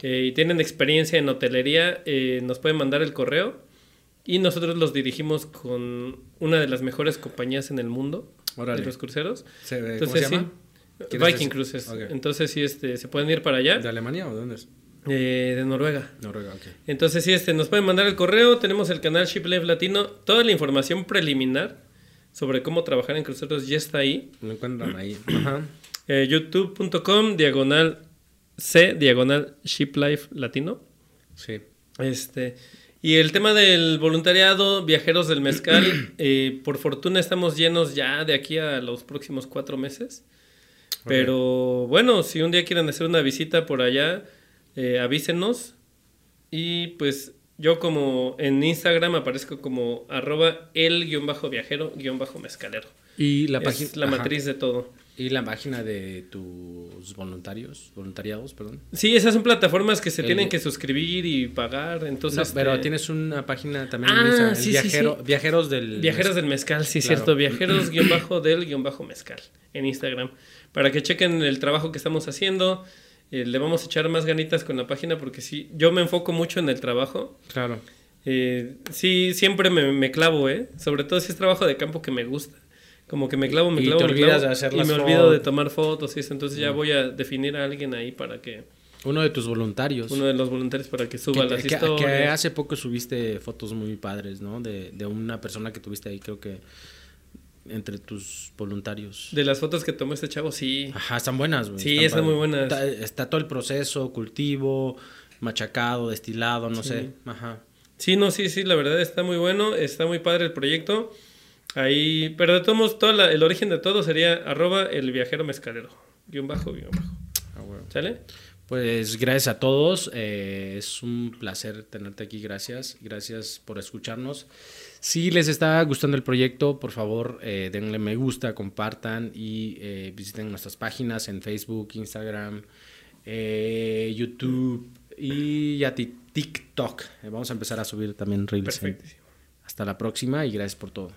eh, y tienen experiencia en hotelería, eh, nos pueden mandar el correo y nosotros los dirigimos con una de las mejores compañías en el mundo Órale. de los cruceros. Se ¿Cómo Entonces, se llama? sí, ¿Quieres Viking? Cruises. Ok. Entonces, sí, este, se pueden ir para allá, ¿De Alemania o de dónde es? eh, de Noruega. Noruega, ok. Entonces, sí, este, nos pueden mandar el correo, tenemos el canal Ship Life Latino, toda la información preliminar sobre cómo trabajar en cruceros ya está ahí. Lo encuentran ahí. Ajá. Eh, youtube.com diagonal C diagonal Ship Life Latino. Sí. Este, y el tema del voluntariado, viajeros del mezcal, <clears throat> eh, por fortuna estamos llenos ya de aquí a los próximos cuatro meses. Pero bueno, si un día quieren hacer una visita por allá, eh, avísenos. Y pues yo como en Instagram aparezco como arroba el guion bajo viajero guion bajo mezcalero. Y la Es página. la ajá. matriz de todo. Y la página de tus voluntarios, voluntariados, perdón. Sí, esas son plataformas que se El- tienen que suscribir y pagar. Entonces, No, pero este, tienes una página también. Ah, sí, sí. Viajeros del. Viajeros del mezcal, sí, Claro. cierto. Viajeros <clears throat> guion bajo del guion bajo mezcal en Instagram. Para que chequen el trabajo que estamos haciendo. Eh, le vamos a echar más ganitas con la página porque sí, yo me enfoco mucho en el trabajo. Claro. Eh, sí, siempre me, me clavo, ¿eh? Sobre todo si es trabajo de campo que me gusta. Como que me clavo, me Y clavo, te me olvidas clavo, de hacer y las me olvido de fotos. tomar fotos y eso. Entonces ya voy a definir a alguien ahí para que, Uno de tus voluntarios. uno de los voluntarios para que que, suba las que- que historias. hace poco subiste fotos muy padres, ¿no? De, de una persona que tuviste ahí, creo que entre tus voluntarios. De las fotos que tomó este chavo, sí. Ajá, están buenas, güey. Sí, están muy buenas. Está, está todo el proceso, cultivo, machacado, destilado, no Sí. sé. Ajá. Sí, no, sí, sí, la verdad está muy bueno, está muy padre el proyecto. Ahí, pero de todos modos, todo la- el origen de todo sería arroba el viajero mezcalero. Guión bajo, guion bajo. Ah, güey. ¿Sale? Pues gracias a todos. eh, es un placer tenerte aquí. Gracias. Gracias por escucharnos. Si les está gustando el proyecto, por favor, eh, denle me gusta, compartan y eh, visiten nuestras páginas en Facebook, Instagram, eh, YouTube y ya ti- TikTok. Vamos a empezar a subir también reels. Hasta la próxima y gracias por todo.